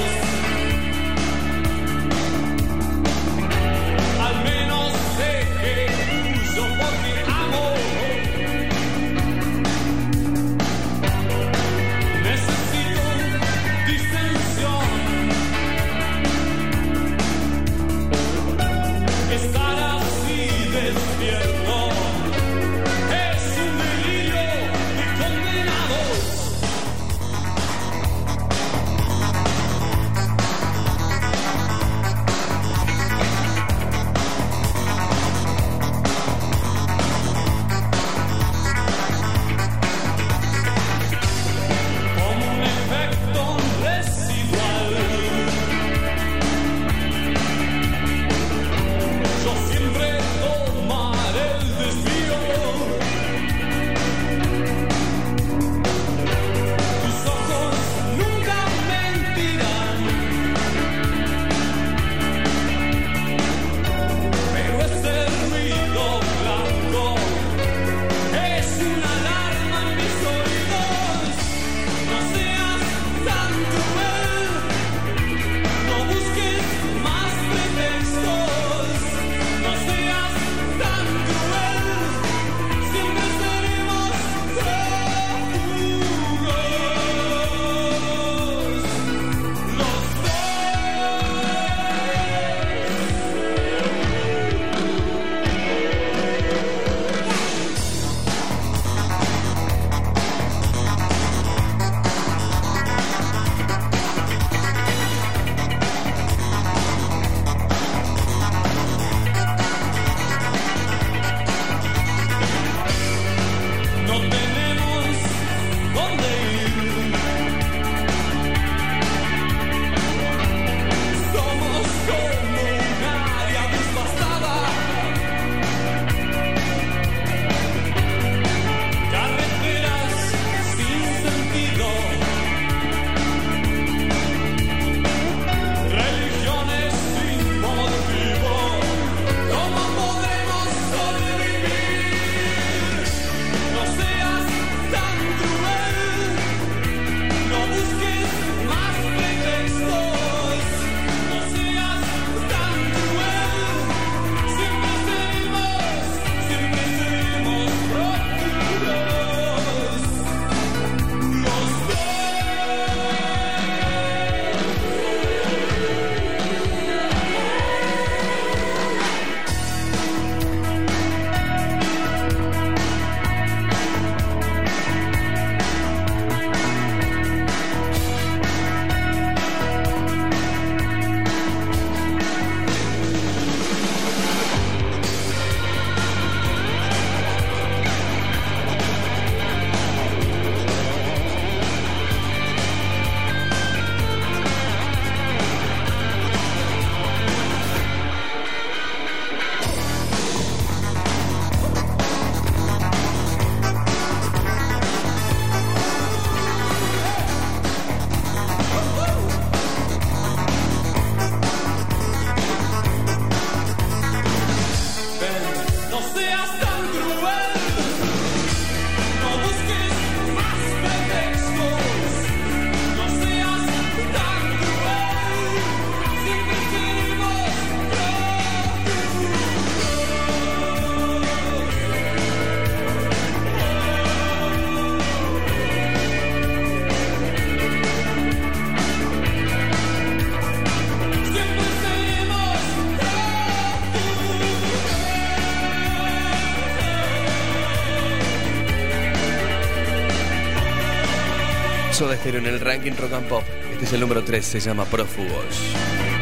Soda Stereo en el ranking Rock and Pop. Este es el número 3, se llama Prófugos.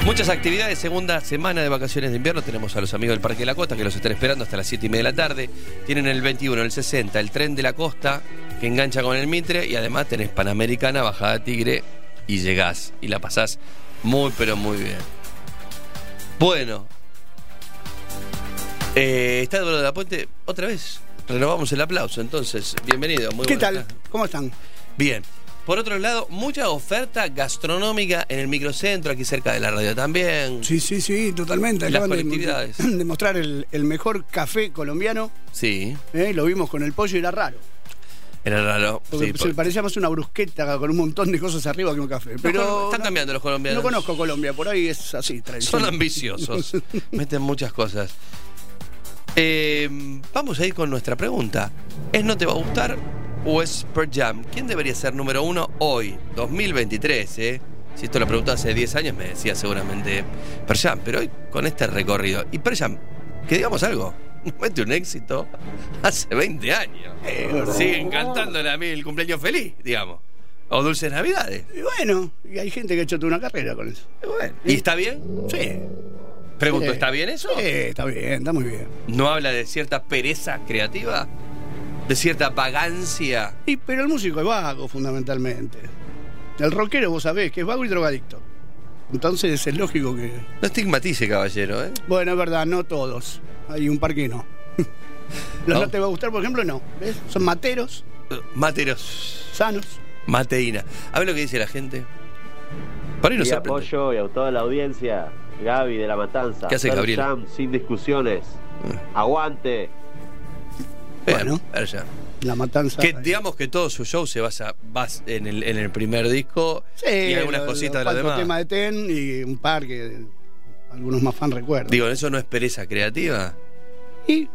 Muchas actividades, segunda semana de vacaciones de invierno. Tenemos a los amigos del Parque de la Costa que los están esperando hasta las 7 y media de la tarde. Tienen el 21, el 60, el tren de la costa que engancha con el Mitre y además tenés Panamericana, Bajada Tigre y llegás y la pasás muy pero muy bien. Bueno, eh, está Eduardo de la Puente otra vez. Renovamos el aplauso, entonces, bienvenido. Muy ¿Qué tal? ¿Cómo están? Bien. Por otro lado, mucha oferta gastronómica en el microcentro, aquí cerca de la radio también. Sí, sí, sí, totalmente. Y las Acaban de- colectividades. De, mostrar el, el mejor café colombiano. Sí, ¿eh? Lo vimos con el pollo y era raro. era raro. Porque sí, se por- parecía más una brusqueta con un montón de cosas arriba que un café. Pero están cambiando los colombianos. no conozco Colombia, por ahí es así. Son ambiciosos. Meten muchas cosas. Eh, vamos a ir con nuestra pregunta. ¿Es no te va a gustar o es Jam? ¿Quién debería ser número uno hoy, 2023? Eh? Si esto lo preguntó hace 10 años, me decía seguramente Per Jam. Pero hoy, con este recorrido. Y Per Jam, que digamos algo, mete un éxito hace 20 años. Siguen cantándole a mí el cumpleaños feliz, digamos. O Dulces Navidades. Y bueno, y hay gente que ha hecho toda una carrera con eso. ¿Y está bien? Sí. Pregunto. ¿está bien eso? Sí, está bien, está muy bien. ¿No habla de cierta pereza creativa? ¿De cierta vagancia? Y, pero el músico es vago, fundamentalmente. El rockero, vos sabés, que es vago y drogadicto. Entonces es lógico que. No estigmatice, caballero, ¿eh? Bueno, es verdad, no todos. Hay un par que no. Los no, te va a gustar, por ejemplo, no. ¿Ves? Son materos, Materos. sanos. Mateína. A ver lo que dice la gente. Para ahí no Y apoyo y a toda la audiencia. Gaby de la Matanza. ¿Qué hace, Gabriel? Jam, sin discusiones. Aguante. Bueno, ya. La matanza. Que digamos que todo su show se basa, basa en, el, en el primer disco Sí, y algunas lo- cositas de los demás. temas de Ten y un par que algunos más fan recuerdan. Digo, ¿eso no es pereza creativa? Y.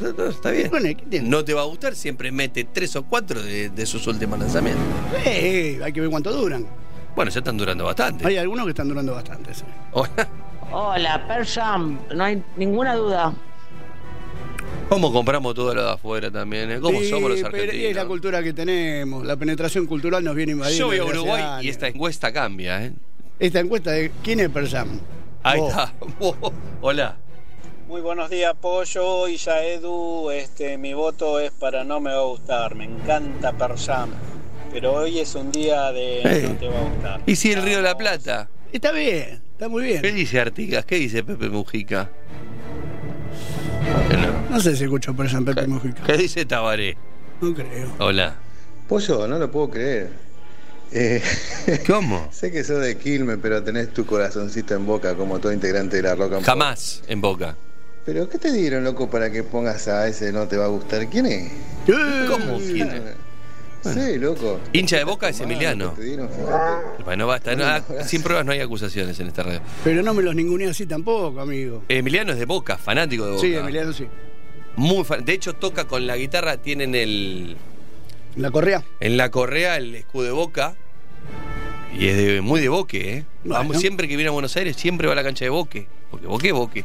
No, no, está bien. Bueno. No te va a gustar, siempre mete tres o cuatro de, de sus últimos lanzamientos. Eh, hay que ver cuánto duran. Bueno, ya están durando bastante. Hay algunos que están durando bastante. sí. Hola, Persham, no hay ninguna duda. ¿Cómo compramos todo lo de afuera también? eh? ¿Cómo Sí, somos los pero- y es la argentinos? cultura que tenemos. La penetración cultural nos viene invadiendo. Yo voy a Uruguay y esta encuesta cambia, ¿eh? Esta encuesta de quién es Perjam. Ahí está. Hola. Muy buenos días, Pollo y ya Edu. Este, mi voto es para no me va a gustar. Me encanta Perjam. Pero hoy es un día de Eh. no te va a gustar. ¿Y si el Río de la Plata? Está bien, está muy bien. ¿Qué dice Artigas? ¿Qué dice Pepe Mujica? No sé si escucho Perjam Pepe Mujica. ¿Qué dice Tabaré? No creo. Hola. Pollo, no lo puedo creer. Eh, ¿Cómo? sé que sos de Quilmes, pero tenés tu corazoncito en boca como todo integrante de la Pop. Jamás en boca. ¿Pero qué te dieron, loco, para que pongas a ese no te va a gustar? ¿Quién es? ¿Cómo? ¿Quién es? Sí, loco. Hincha de boca es Emiliano. Dieron. Bueno, basta. no, sin pruebas no hay acusaciones en esta radio. Pero no me los ningunea así tampoco, amigo. Emiliano es de boca, fanático de boca. Sí, Emiliano sí. Muy fan- De hecho, toca con la guitarra, tienen el. ¿La correa? En la correa el escudo de boca. Y es de- muy de boque, ¿eh? Bueno. Vamos, siempre que viene a Buenos Aires, siempre va a la cancha de boque. Porque boque es boque.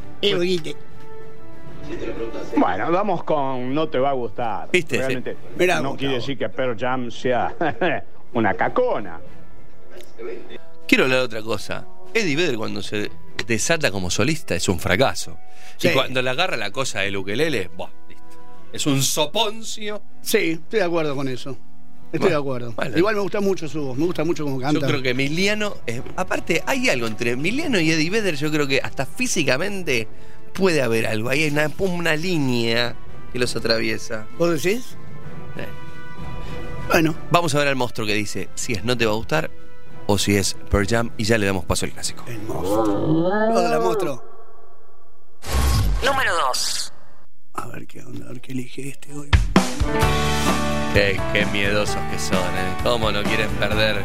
Bueno, vamos con No te va a gustar. ¿Viste? Realmente, Mirá, no Gustavo. quiere decir que Pearl Jam sea una cacona. Quiero hablar de otra cosa. Eddie Vedder cuando se desata como solista es un fracaso. Sí. Y cuando le agarra la cosa del ukelele, buah, listo. Es un soponcio. Sí, estoy de acuerdo con eso. Estoy Bueno, de acuerdo. bueno. Igual me gusta mucho su voz, me gusta mucho cómo canta. Yo creo que Emiliano, es- aparte hay algo entre Emiliano y Eddie Vedder, yo creo que hasta físicamente puede haber algo. Hay una, una línea que los atraviesa. ¿Vos decís? Eh. Bueno. Vamos a ver al monstruo que dice si es no te va a gustar o si es Per Jam y ya le damos paso al clásico. El monstruo. Hola, monstruo. Número 2. A ver qué onda, a ver qué elige este hoy. Qué, qué miedosos que son, ¿eh? ¿Cómo no quieren perder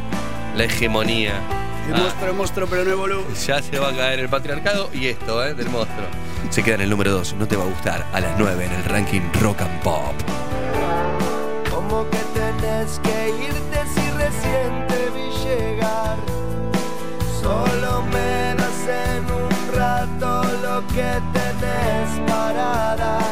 la hegemonía? El Ah, monstruo, monstruo, pero no evolú. ya se va a caer el patriarcado y esto, ¿eh? Del monstruo. Se queda en el número 2, no te va a gustar, a las 9 en el ranking Rock and Pop. Como que tenés que irte si recién te vi llegar. Solo me das en un rato lo que tenés para dar.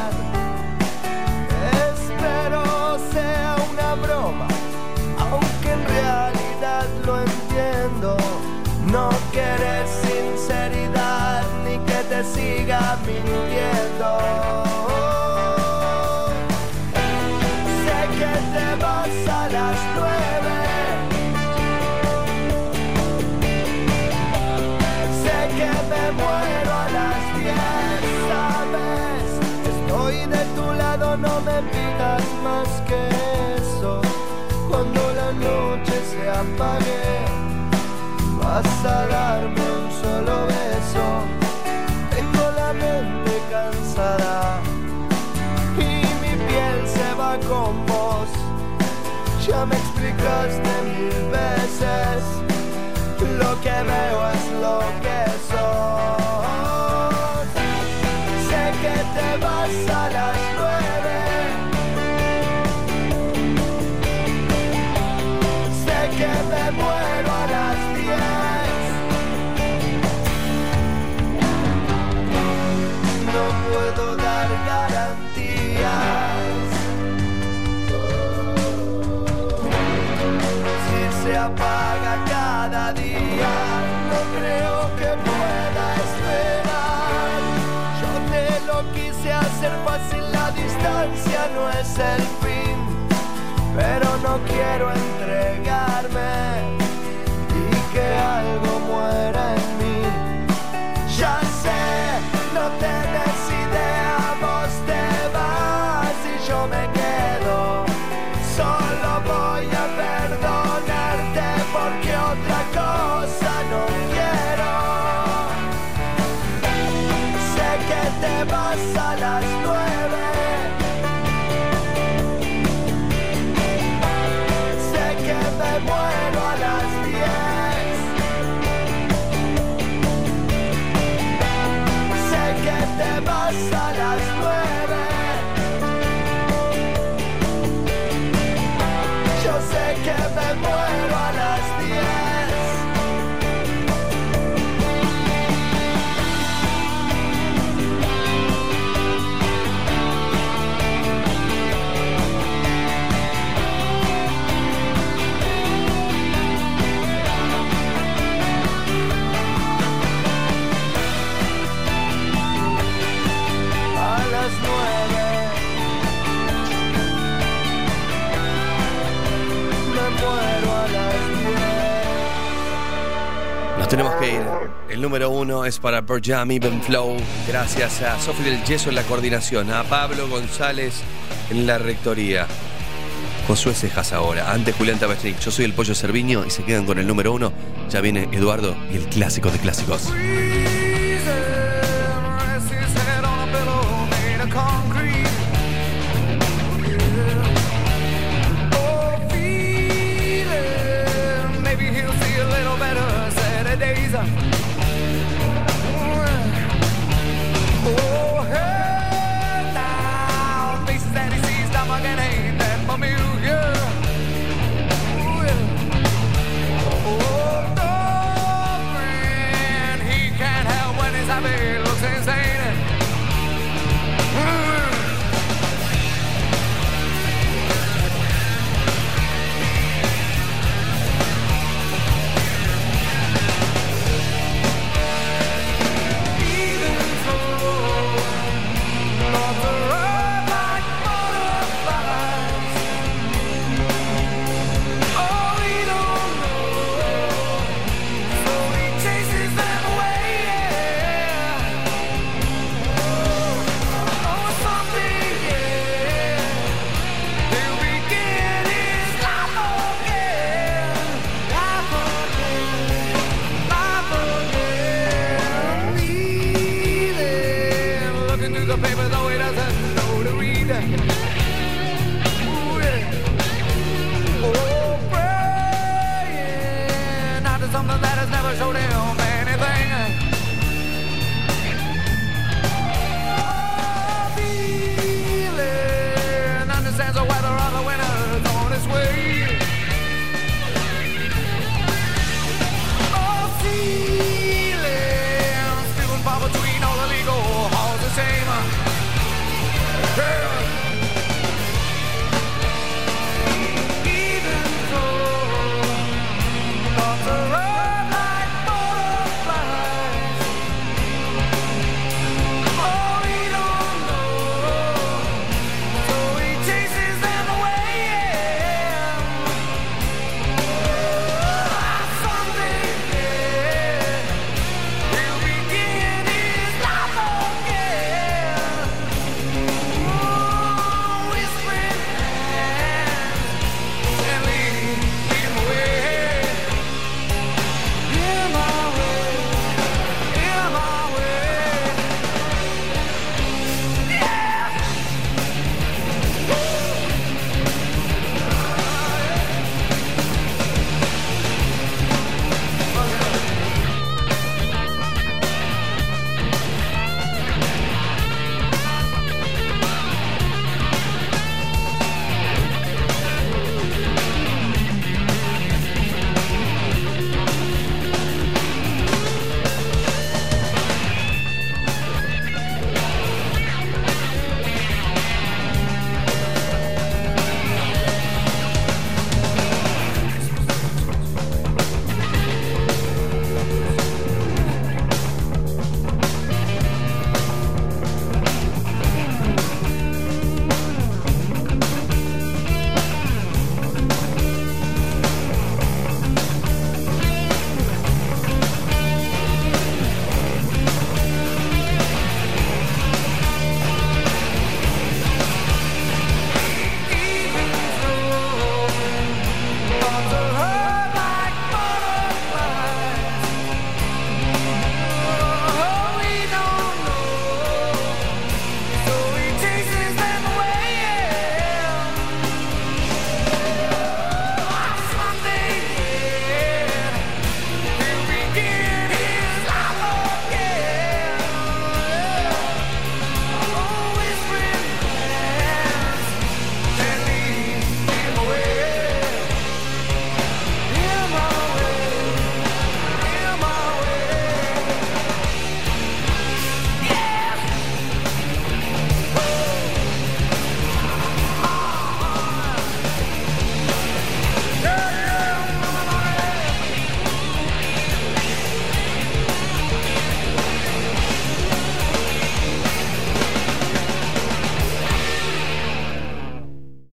vas a darme un solo beso. Tengo la mente cansada y mi piel se va con vos. Ya me explicaste mil veces, lo que veo es lo que distancia no es el fin, pero no quiero entrar. uno es para Berjam Even Flow. Gracias a Sofi del Yeso en la coordinación, a Pablo González en la rectoría. Josué Cejas ahora, antes Julián Tabastric. Yo soy el Pollo Cerviño y se quedan con el número uno. Ya viene Eduardo y el clásico de clásicos.